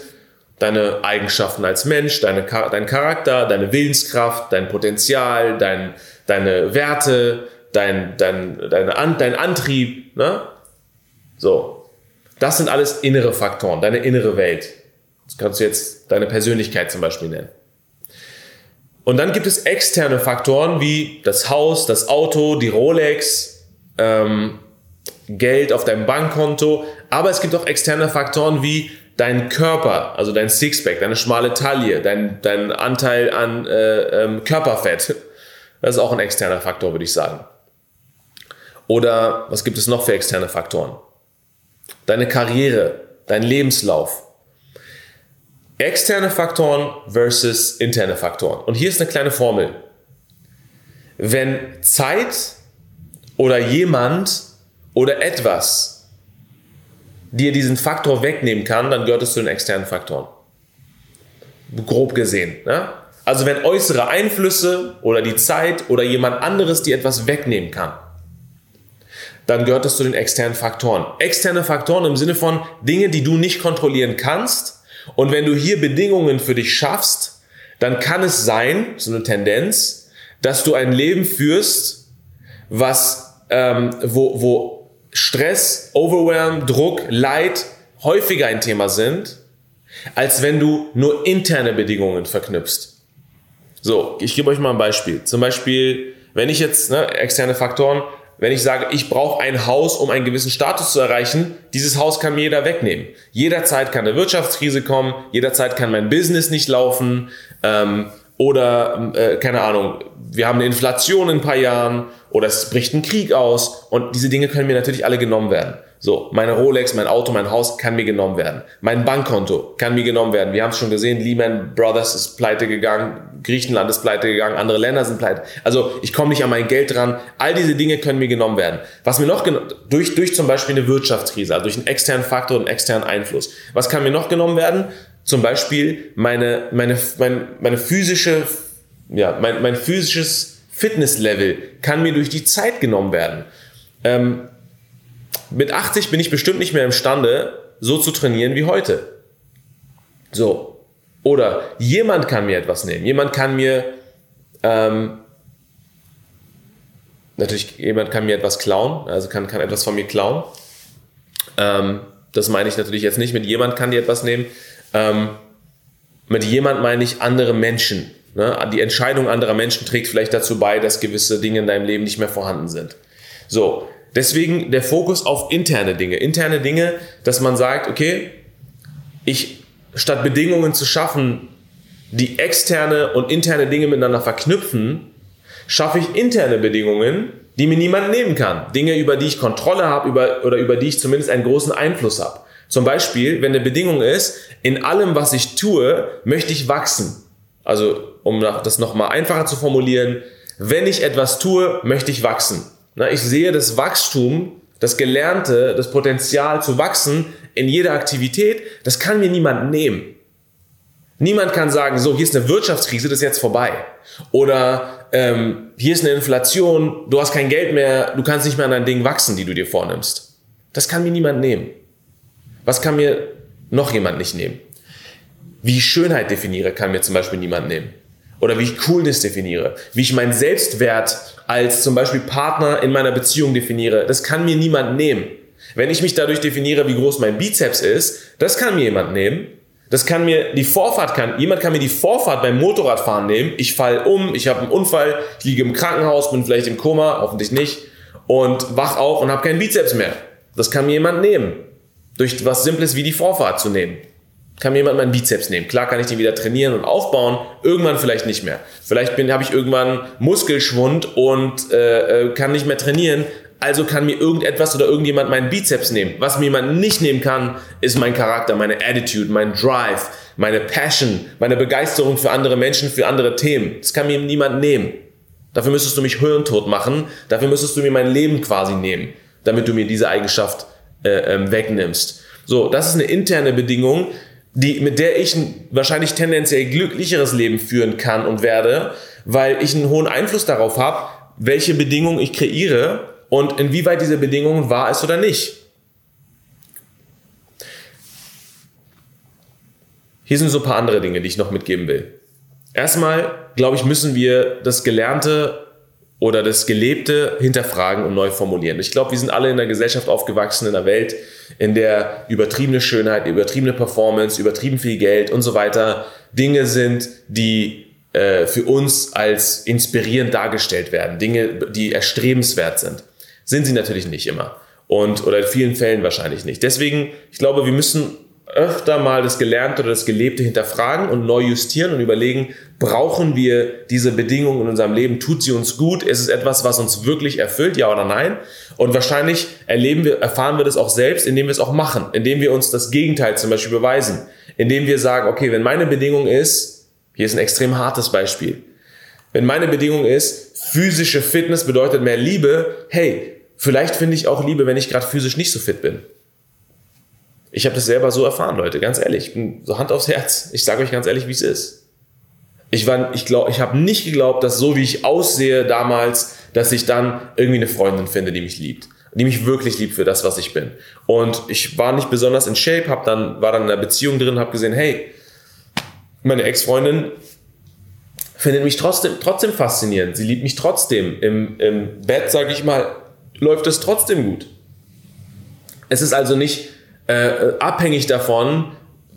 deine Eigenschaften als Mensch, deine, dein Charakter, deine Willenskraft, dein Potenzial, dein, deine Werte, dein, dein, dein, dein Antrieb, ne? So. Das sind alles innere Faktoren, deine innere Welt. Das kannst du jetzt deine Persönlichkeit zum Beispiel nennen. Und dann gibt es externe Faktoren wie das Haus, das Auto, die Rolex, ähm, Geld auf deinem Bankkonto. Aber es gibt auch externe Faktoren wie dein Körper, also dein Sixpack, deine schmale Taille, dein, dein Anteil an äh, ähm, Körperfett. Das ist auch ein externer Faktor, würde ich sagen. Oder was gibt es noch für externe Faktoren? Deine Karriere, dein Lebenslauf. Externe Faktoren versus interne Faktoren. Und hier ist eine kleine Formel. Wenn Zeit oder jemand oder etwas dir diesen Faktor wegnehmen kann, dann gehört es zu den externen Faktoren. Grob gesehen. Ne? Also wenn äußere Einflüsse oder die Zeit oder jemand anderes dir etwas wegnehmen kann, dann gehört das zu den externen Faktoren. Externe Faktoren im Sinne von Dinge, die du nicht kontrollieren kannst. Und wenn du hier Bedingungen für dich schaffst, dann kann es sein, so eine Tendenz, dass du ein Leben führst, was, ähm, wo, wo Stress, Overwhelm, Druck, Leid häufiger ein Thema sind, als wenn du nur interne Bedingungen verknüpfst. So, ich gebe euch mal ein Beispiel. Zum Beispiel, wenn ich jetzt ne, externe Faktoren, wenn ich sage, ich brauche ein Haus, um einen gewissen Status zu erreichen, dieses Haus kann mir jeder wegnehmen. Jederzeit kann eine Wirtschaftskrise kommen, jederzeit kann mein Business nicht laufen ähm, oder äh, keine Ahnung, wir haben eine Inflation in ein paar Jahren oder es bricht ein Krieg aus und diese Dinge können mir natürlich alle genommen werden. So, meine Rolex, mein Auto, mein Haus kann mir genommen werden. Mein Bankkonto kann mir genommen werden. Wir haben es schon gesehen, Lehman Brothers ist pleite gegangen, Griechenland ist pleite gegangen, andere Länder sind pleite. Also ich komme nicht an mein Geld dran. All diese Dinge können mir genommen werden. Was mir noch durch durch zum Beispiel eine Wirtschaftskrise, also durch einen externen Faktor und einen externen Einfluss. Was kann mir noch genommen werden? zum Beispiel meine, meine, meine, meine physische, ja, mein, mein physisches Fitnesslevel kann mir durch die Zeit genommen werden. Ähm, mit 80 bin ich bestimmt nicht mehr imstande, so zu trainieren wie heute. So. Oder jemand kann mir etwas nehmen. Jemand kann mir, ähm, natürlich, jemand kann mir etwas klauen, also kann, kann etwas von mir klauen. Ähm, das meine ich natürlich jetzt nicht mit jemand kann dir etwas nehmen. Ähm, mit jemand meine ich andere Menschen. Ne? Die Entscheidung anderer Menschen trägt vielleicht dazu bei, dass gewisse Dinge in deinem Leben nicht mehr vorhanden sind. So, deswegen der Fokus auf interne Dinge. Interne Dinge, dass man sagt, okay, ich statt Bedingungen zu schaffen, die externe und interne Dinge miteinander verknüpfen, schaffe ich interne Bedingungen, die mir niemand nehmen kann. Dinge, über die ich Kontrolle habe über, oder über die ich zumindest einen großen Einfluss habe. Zum Beispiel, wenn eine Bedingung ist, in allem, was ich tue, möchte ich wachsen. Also, um das nochmal einfacher zu formulieren, wenn ich etwas tue, möchte ich wachsen. Ich sehe das Wachstum, das Gelernte, das Potenzial zu wachsen in jeder Aktivität, das kann mir niemand nehmen. Niemand kann sagen, so, hier ist eine Wirtschaftskrise, das ist jetzt vorbei. Oder ähm, hier ist eine Inflation, du hast kein Geld mehr, du kannst nicht mehr an deinen Dingen wachsen, die du dir vornimmst. Das kann mir niemand nehmen. Was kann mir noch jemand nicht nehmen? Wie ich Schönheit definiere, kann mir zum Beispiel niemand nehmen. Oder wie ich Coolness definiere. Wie ich meinen Selbstwert als zum Beispiel Partner in meiner Beziehung definiere, das kann mir niemand nehmen. Wenn ich mich dadurch definiere, wie groß mein Bizeps ist, das kann mir jemand nehmen. Das kann mir die Vorfahrt kann jemand kann mir die Vorfahrt beim Motorradfahren nehmen. Ich fall um, ich habe einen Unfall, ich liege im Krankenhaus, bin vielleicht im Koma, hoffentlich nicht und wach auf und habe keinen Bizeps mehr. Das kann mir jemand nehmen. Durch was Simples wie die Vorfahrt zu nehmen. Kann mir jemand meinen Bizeps nehmen. Klar kann ich den wieder trainieren und aufbauen, irgendwann vielleicht nicht mehr. Vielleicht habe ich irgendwann Muskelschwund und äh, äh, kann nicht mehr trainieren, also kann mir irgendetwas oder irgendjemand meinen Bizeps nehmen. Was mir jemand nicht nehmen kann, ist mein Charakter, meine Attitude, mein Drive, meine Passion, meine Begeisterung für andere Menschen, für andere Themen. Das kann mir niemand nehmen. Dafür müsstest du mich hirntot machen. Dafür müsstest du mir mein Leben quasi nehmen, damit du mir diese Eigenschaft äh, ähm, wegnimmst. So, das ist eine interne Bedingung, die, mit der ich ein wahrscheinlich tendenziell glücklicheres Leben führen kann und werde, weil ich einen hohen Einfluss darauf habe, welche Bedingungen ich kreiere und inwieweit diese Bedingungen wahr ist oder nicht. Hier sind so ein paar andere Dinge, die ich noch mitgeben will. Erstmal, glaube ich, müssen wir das Gelernte oder das Gelebte hinterfragen und neu formulieren. Ich glaube, wir sind alle in einer Gesellschaft aufgewachsen, in einer Welt, in der übertriebene Schönheit, übertriebene Performance, übertrieben viel Geld und so weiter Dinge sind, die äh, für uns als inspirierend dargestellt werden. Dinge, die erstrebenswert sind. Sind sie natürlich nicht immer. Und, oder in vielen Fällen wahrscheinlich nicht. Deswegen, ich glaube, wir müssen öfter mal das Gelernte oder das Gelebte hinterfragen und neu justieren und überlegen, brauchen wir diese Bedingungen in unserem Leben? Tut sie uns gut? Ist es etwas, was uns wirklich erfüllt? Ja oder nein? Und wahrscheinlich erleben wir, erfahren wir das auch selbst, indem wir es auch machen, indem wir uns das Gegenteil zum Beispiel beweisen, indem wir sagen, okay, wenn meine Bedingung ist, hier ist ein extrem hartes Beispiel, wenn meine Bedingung ist, physische Fitness bedeutet mehr Liebe, hey, vielleicht finde ich auch Liebe, wenn ich gerade physisch nicht so fit bin. Ich habe das selber so erfahren, Leute, ganz ehrlich. Ich bin so Hand aufs Herz. Ich sage euch ganz ehrlich, wie es ist. Ich, ich, ich habe nicht geglaubt, dass so wie ich aussehe damals, dass ich dann irgendwie eine Freundin finde, die mich liebt. Die mich wirklich liebt für das, was ich bin. Und ich war nicht besonders in Shape, hab dann, war dann in einer Beziehung drin, habe gesehen, hey, meine Ex-Freundin findet mich trotzdem, trotzdem faszinierend. Sie liebt mich trotzdem. Im, im Bett, sage ich mal, läuft es trotzdem gut. Es ist also nicht äh, abhängig davon,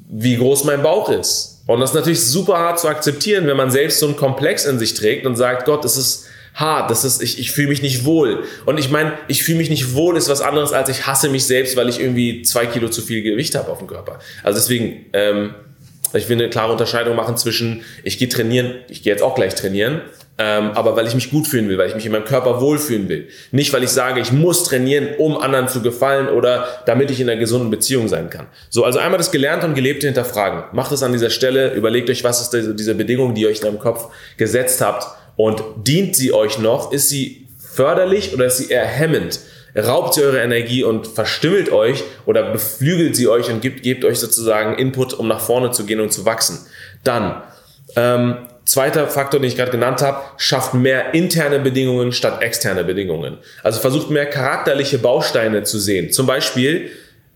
wie groß mein Bauch ist. Und das ist natürlich super hart zu akzeptieren, wenn man selbst so einen Komplex in sich trägt und sagt, Gott, das ist hart, das ist, ich, ich fühle mich nicht wohl. Und ich meine, ich fühle mich nicht wohl ist was anderes, als ich hasse mich selbst, weil ich irgendwie zwei Kilo zu viel Gewicht habe auf dem Körper. Also deswegen, ähm, ich will eine klare Unterscheidung machen zwischen, ich gehe trainieren, ich gehe jetzt auch gleich trainieren, ähm, aber weil ich mich gut fühlen will, weil ich mich in meinem Körper wohlfühlen will. Nicht, weil ich sage, ich muss trainieren, um anderen zu gefallen oder damit ich in einer gesunden Beziehung sein kann. So, also einmal das Gelernte und Gelebte hinterfragen. Macht es an dieser Stelle, überlegt euch, was ist diese, diese Bedingung, die ihr euch in eurem Kopf gesetzt habt und dient sie euch noch? Ist sie förderlich oder ist sie eher hemmend? Raubt sie eure Energie und verstimmelt euch oder beflügelt sie euch und gibt, gebt euch sozusagen Input, um nach vorne zu gehen und zu wachsen. Dann, ähm, zweiter Faktor, den ich gerade genannt habe, schafft mehr interne Bedingungen statt externe Bedingungen. Also versucht mehr charakterliche Bausteine zu sehen. Zum Beispiel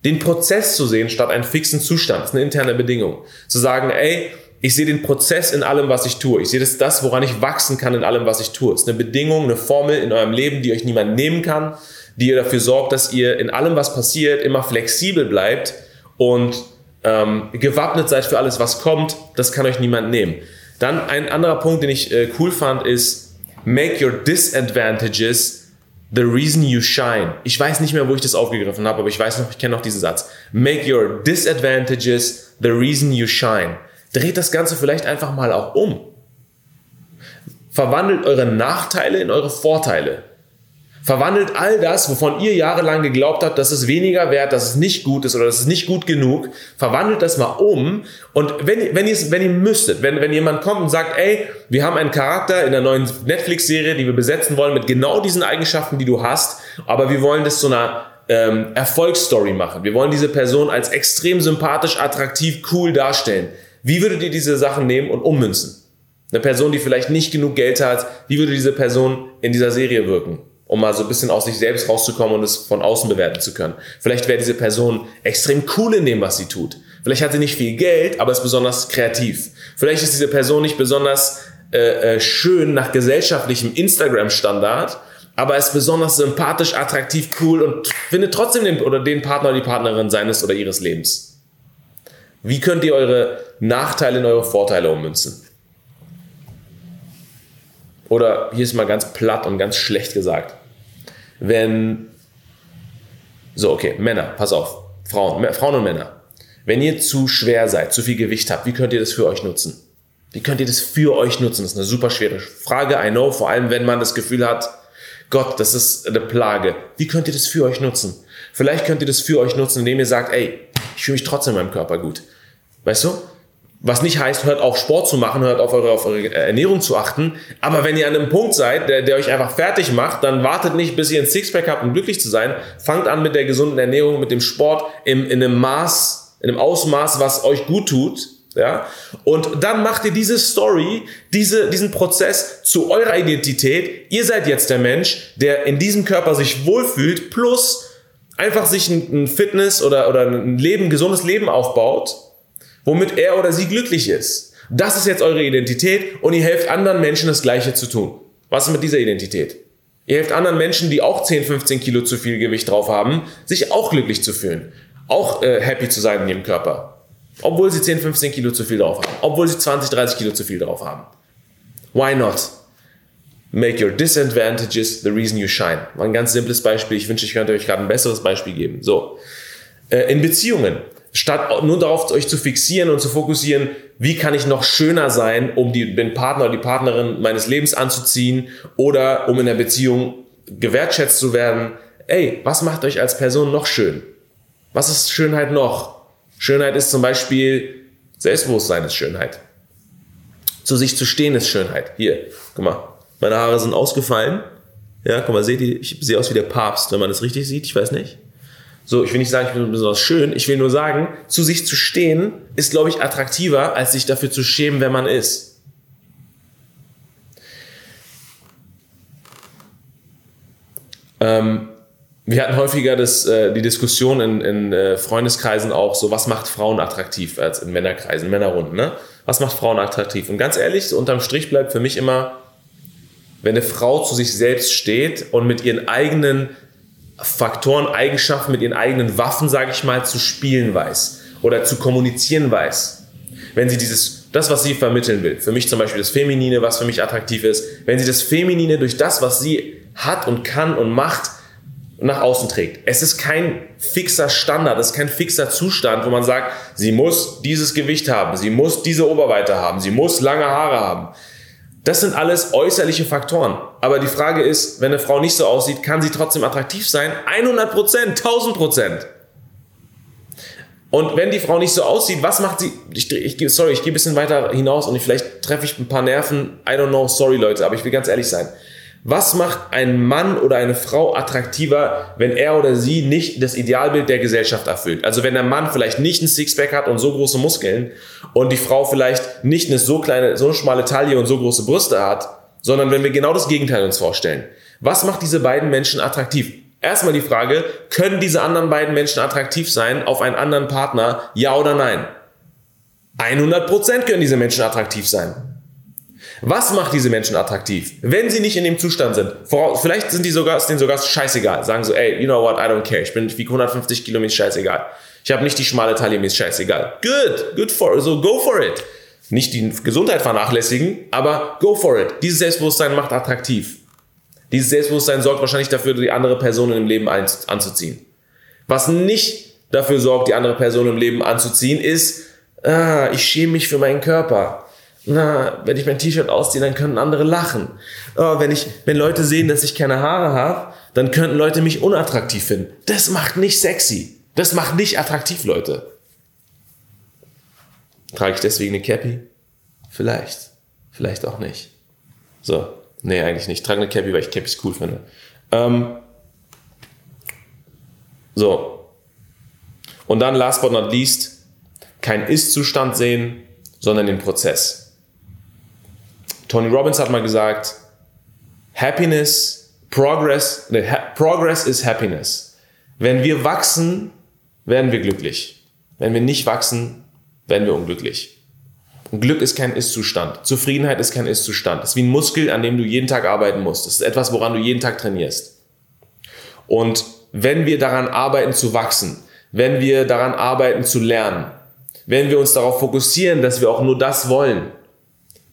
den Prozess zu sehen statt einen fixen Zustand. Das ist eine interne Bedingung. Zu sagen, ey, ich sehe den Prozess in allem, was ich tue. Ich sehe das, das, woran ich wachsen kann in allem, was ich tue. Es ist eine Bedingung, eine Formel in eurem Leben, die euch niemand nehmen kann, die ihr dafür sorgt, dass ihr in allem, was passiert, immer flexibel bleibt und ähm, gewappnet seid für alles, was kommt. Das kann euch niemand nehmen. Dann ein anderer Punkt, den ich äh, cool fand, ist make your disadvantages the reason you shine. Ich weiß nicht mehr, wo ich das aufgegriffen habe, aber ich weiß noch, ich kenne noch diesen Satz. Make your disadvantages the reason you shine. Dreht das Ganze vielleicht einfach mal auch um. Verwandelt eure Nachteile in eure Vorteile. Verwandelt all das, wovon ihr jahrelang geglaubt habt, dass es weniger wert, dass es nicht gut ist oder dass es nicht gut genug, verwandelt das mal um. Und wenn, wenn, ihr, wenn ihr müsstet, wenn, wenn jemand kommt und sagt, ey, wir haben einen Charakter in der neuen Netflix-Serie, die wir besetzen wollen mit genau diesen Eigenschaften, die du hast, aber wir wollen das zu einer ähm, Erfolgsstory machen. Wir wollen diese Person als extrem sympathisch, attraktiv, cool darstellen. Wie würdet ihr diese Sachen nehmen und ummünzen? Eine Person, die vielleicht nicht genug Geld hat, wie würde diese Person in dieser Serie wirken? Um mal so ein bisschen aus sich selbst rauszukommen und es von außen bewerten zu können. Vielleicht wäre diese Person extrem cool in dem, was sie tut. Vielleicht hat sie nicht viel Geld, aber ist besonders kreativ. Vielleicht ist diese Person nicht besonders äh, äh, schön nach gesellschaftlichem Instagram-Standard, aber ist besonders sympathisch, attraktiv, cool und findet trotzdem den oder den Partner oder die Partnerin seines oder ihres Lebens. Wie könnt ihr eure Nachteile in eure Vorteile ummünzen? Oder hier ist mal ganz platt und ganz schlecht gesagt. Wenn, so, okay, Männer, pass auf, Frauen, Frauen und Männer. Wenn ihr zu schwer seid, zu viel Gewicht habt, wie könnt ihr das für euch nutzen? Wie könnt ihr das für euch nutzen? Das ist eine super schwere Frage, I know, vor allem wenn man das Gefühl hat, Gott, das ist eine Plage. Wie könnt ihr das für euch nutzen? Vielleicht könnt ihr das für euch nutzen, indem ihr sagt, ey, ich fühle mich trotzdem in meinem Körper gut. Weißt du? Was nicht heißt, hört auf Sport zu machen, hört auf eure, auf eure Ernährung zu achten. Aber wenn ihr an einem Punkt seid, der, der euch einfach fertig macht, dann wartet nicht, bis ihr ein Sixpack habt, um glücklich zu sein. Fangt an mit der gesunden Ernährung, mit dem Sport im, in einem Maß, in einem Ausmaß, was euch gut tut. Ja? Und dann macht ihr diese Story, diese, diesen Prozess zu eurer Identität. Ihr seid jetzt der Mensch, der in diesem Körper sich wohlfühlt, plus einfach sich ein, Fitness oder, oder ein Leben, ein gesundes Leben aufbaut, womit er oder sie glücklich ist. Das ist jetzt eure Identität und ihr helft anderen Menschen das Gleiche zu tun. Was ist mit dieser Identität? Ihr helft anderen Menschen, die auch 10, 15 Kilo zu viel Gewicht drauf haben, sich auch glücklich zu fühlen. Auch äh, happy zu sein in ihrem Körper. Obwohl sie 10, 15 Kilo zu viel drauf haben. Obwohl sie 20, 30 Kilo zu viel drauf haben. Why not? Make your disadvantages the reason you shine. War ein ganz simples Beispiel. Ich wünsche, ich könnte euch gerade ein besseres Beispiel geben. So. Äh, in Beziehungen. Statt nur darauf euch zu fixieren und zu fokussieren, wie kann ich noch schöner sein, um die, den Partner oder die Partnerin meines Lebens anzuziehen oder um in der Beziehung gewertschätzt zu werden. Ey, was macht euch als Person noch schön? Was ist Schönheit noch? Schönheit ist zum Beispiel Selbstbewusstsein ist Schönheit. Zu sich zu stehen ist Schönheit. Hier, guck mal. Meine Haare sind ausgefallen. Ja, guck mal, seht ihr, ich sehe aus wie der Papst, wenn man das richtig sieht, ich weiß nicht. So, ich will nicht sagen, ich bin besonders schön, ich will nur sagen, zu sich zu stehen ist, glaube ich, attraktiver, als sich dafür zu schämen, wer man ist. Ähm, wir hatten häufiger das, äh, die Diskussion in, in äh, Freundeskreisen auch so, was macht Frauen attraktiv als in Männerkreisen, Männerrunden, ne? Was macht Frauen attraktiv? Und ganz ehrlich, so unterm Strich bleibt für mich immer wenn eine Frau zu sich selbst steht und mit ihren eigenen Faktoren, Eigenschaften, mit ihren eigenen Waffen, sage ich mal, zu spielen weiß oder zu kommunizieren weiß. Wenn sie dieses, das, was sie vermitteln will, für mich zum Beispiel das Feminine, was für mich attraktiv ist, wenn sie das Feminine durch das, was sie hat und kann und macht, nach außen trägt. Es ist kein fixer Standard, es ist kein fixer Zustand, wo man sagt, sie muss dieses Gewicht haben, sie muss diese Oberweite haben, sie muss lange Haare haben, das sind alles äußerliche Faktoren. Aber die Frage ist, wenn eine Frau nicht so aussieht, kann sie trotzdem attraktiv sein? 100 Prozent, 1000 Prozent. Und wenn die Frau nicht so aussieht, was macht sie? Ich, ich, sorry, ich gehe ein bisschen weiter hinaus und vielleicht treffe ich ein paar Nerven. I don't know, sorry Leute, aber ich will ganz ehrlich sein. Was macht ein Mann oder eine Frau attraktiver, wenn er oder sie nicht das Idealbild der Gesellschaft erfüllt? Also wenn der Mann vielleicht nicht ein Sixpack hat und so große Muskeln und die Frau vielleicht nicht eine so kleine, so schmale Taille und so große Brüste hat, sondern wenn wir genau das Gegenteil uns vorstellen. Was macht diese beiden Menschen attraktiv? Erstmal die Frage, können diese anderen beiden Menschen attraktiv sein auf einen anderen Partner? Ja oder nein? 100% können diese Menschen attraktiv sein. Was macht diese Menschen attraktiv? Wenn sie nicht in dem Zustand sind, vielleicht sind die sogar, ist denen sogar scheißegal. Sagen so, ey, you know what, I don't care. Ich bin wie 150 Kilo, mir ist scheißegal. Ich habe nicht die schmale Taille, mir ist scheißegal. Good, good for, so go for it. Nicht die Gesundheit vernachlässigen, aber go for it. Dieses Selbstbewusstsein macht attraktiv. Dieses Selbstbewusstsein sorgt wahrscheinlich dafür, die andere Person im Leben anzuziehen. Was nicht dafür sorgt, die andere Person im Leben anzuziehen, ist, ah, ich schäme mich für meinen Körper. Na, wenn ich mein T-Shirt ausziehe, dann können andere lachen. Oh, wenn, ich, wenn Leute sehen, dass ich keine Haare habe, dann könnten Leute mich unattraktiv finden. Das macht nicht sexy. Das macht nicht attraktiv, Leute. Trage ich deswegen eine Cappy? Vielleicht. Vielleicht auch nicht. So. Nee, eigentlich nicht. Ich trage eine Cappy, weil ich Cappies cool finde. Ähm, so. Und dann, last but not least, kein Ist-Zustand sehen, sondern den Prozess. Tony Robbins hat mal gesagt, Happiness, Progress, nee, ha Progress is Happiness. Wenn wir wachsen, werden wir glücklich. Wenn wir nicht wachsen, werden wir unglücklich. Und Glück ist kein Ist-Zustand. Zufriedenheit ist kein Ist-Zustand. Es ist wie ein Muskel, an dem du jeden Tag arbeiten musst. Es ist etwas, woran du jeden Tag trainierst. Und wenn wir daran arbeiten zu wachsen, wenn wir daran arbeiten zu lernen, wenn wir uns darauf fokussieren, dass wir auch nur das wollen,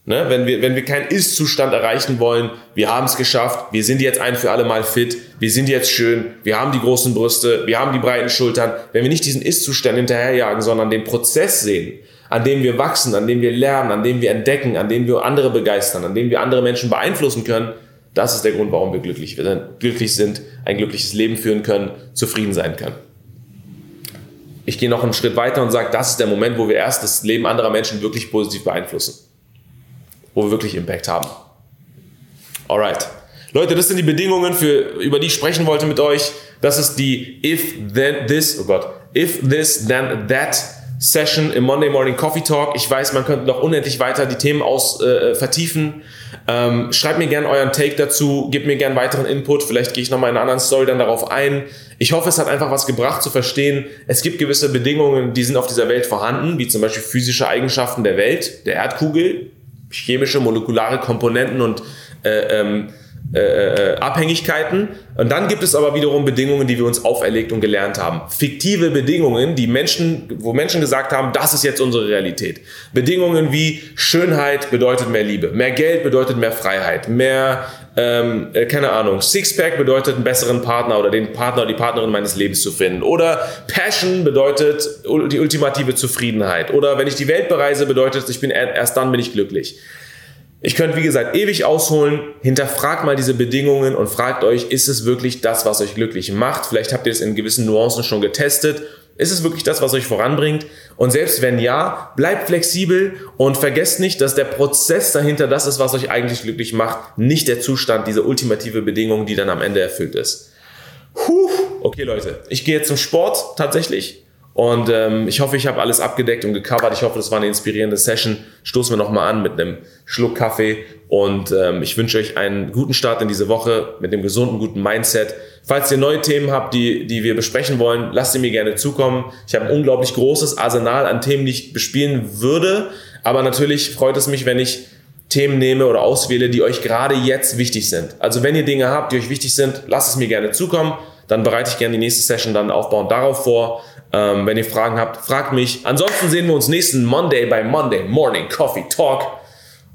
ne? wenn, wir, wenn wir keinen Ist-Zustand erreichen wollen, wir haben es geschafft, wir sind jetzt ein für alle Mal fit, wir sind jetzt schön, wir haben die großen Brüste, wir haben die breiten Schultern, wenn wir nicht diesen Ist-Zustand hinterherjagen, sondern den Prozess sehen, an dem wir wachsen, an dem wir lernen, an dem wir entdecken, an dem wir andere begeistern, an dem wir andere Menschen beeinflussen können, das ist der Grund, warum wir glücklich, glücklich sind, ein glückliches Leben führen können, zufrieden sein können. Ich gehe noch einen Schritt weiter und sage, das ist der Moment, wo wir erst das Leben anderer Menschen wirklich positiv beeinflussen. Wo wir wirklich Impact haben. Alright. Leute, das sind die Bedingungen, für, über die ich sprechen wollte mit euch. Das ist die if then this, oh Gott, if this then that Session im Monday Morning Coffee Talk. Ich weiß, man könnte noch unendlich weiter die Themen aus äh, vertiefen. Ähm, schreibt mir gerne euren Take dazu, gebt mir gerne weiteren Input. Vielleicht gehe ich nochmal in einer anderen Story dann darauf ein. Ich hoffe, es hat einfach was gebracht zu verstehen. Es gibt gewisse Bedingungen, die sind auf dieser Welt vorhanden, wie zum Beispiel physische Eigenschaften der Welt, der Erdkugel, chemische, molekulare Komponenten und äh, ähm, äh, äh, Abhängigkeiten. Und dann gibt es aber wiederum Bedingungen, die wir uns auferlegt und gelernt haben. Fiktive Bedingungen, die Menschen, wo Menschen gesagt haben, das ist jetzt unsere Realität. Bedingungen wie Schönheit bedeutet mehr Liebe, mehr Geld bedeutet mehr Freiheit, mehr, ähm, äh, keine Ahnung, Sixpack bedeutet einen besseren Partner oder den Partner oder die Partnerin meines Lebens zu finden. Oder Passion bedeutet die ultimative Zufriedenheit. Oder wenn ich die Welt bereise, bedeutet ich bin erst dann bin ich glücklich. Ich könnte, wie gesagt, ewig ausholen. Hinterfragt mal diese Bedingungen und fragt euch, ist es wirklich das, was euch glücklich macht? Vielleicht habt ihr es in gewissen Nuancen schon getestet. Ist es wirklich das, was euch voranbringt? Und selbst wenn ja, bleibt flexibel und vergesst nicht, dass der Prozess dahinter das ist, was euch eigentlich glücklich macht, nicht der Zustand, diese ultimative Bedingung, die dann am Ende erfüllt ist. Puh. Okay, Leute, ich gehe jetzt zum Sport tatsächlich. Und ähm, ich hoffe, ich habe alles abgedeckt und gecovert. Ich hoffe, das war eine inspirierende Session. Stoßen wir nochmal an mit einem Schluck Kaffee. Und ähm, ich wünsche euch einen guten Start in diese Woche mit dem gesunden, guten Mindset. Falls ihr neue Themen habt, die, die wir besprechen wollen, lasst sie mir gerne zukommen. Ich habe ein unglaublich großes Arsenal an Themen, die ich bespielen würde. Aber natürlich freut es mich, wenn ich Themen nehme oder auswähle, die euch gerade jetzt wichtig sind. Also wenn ihr Dinge habt, die euch wichtig sind, lasst es mir gerne zukommen. Dann bereite ich gerne die nächste Session dann aufbauend darauf vor. Ähm, wenn ihr Fragen habt, fragt mich. Ansonsten sehen wir uns nächsten Monday bei Monday Morning Coffee Talk.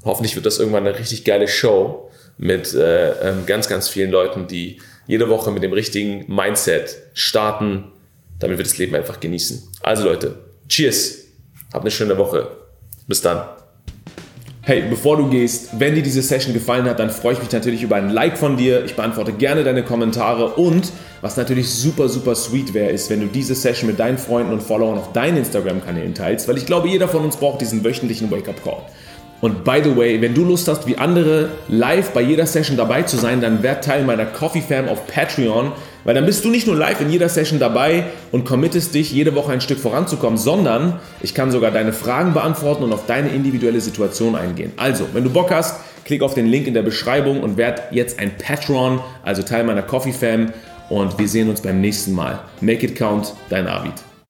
Hoffentlich wird das irgendwann eine richtig geile Show mit äh, ähm, ganz, ganz vielen Leuten, die jede Woche mit dem richtigen Mindset starten, damit wir das Leben einfach genießen. Also Leute, cheers. Habt eine schöne Woche. Bis dann. Hey, bevor du gehst, wenn dir diese Session gefallen hat, dann freue ich mich natürlich über ein Like von dir. Ich beantworte gerne deine Kommentare und was natürlich super, super sweet wäre, ist, wenn du diese Session mit deinen Freunden und Followern auf deinen Instagram-Kanälen teilst, weil ich glaube, jeder von uns braucht diesen wöchentlichen Wake-up-Call. Und by the way, wenn du Lust hast, wie andere live bei jeder Session dabei zu sein, dann werd Teil meiner Coffee Fam auf Patreon, weil dann bist du nicht nur live in jeder Session dabei und committest dich, jede Woche ein Stück voranzukommen, sondern ich kann sogar deine Fragen beantworten und auf deine individuelle Situation eingehen. Also, wenn du Bock hast, klick auf den Link in der Beschreibung und werd jetzt ein Patron, also Teil meiner Coffee Fam und wir sehen uns beim nächsten Mal. Make it count, dein Arvid.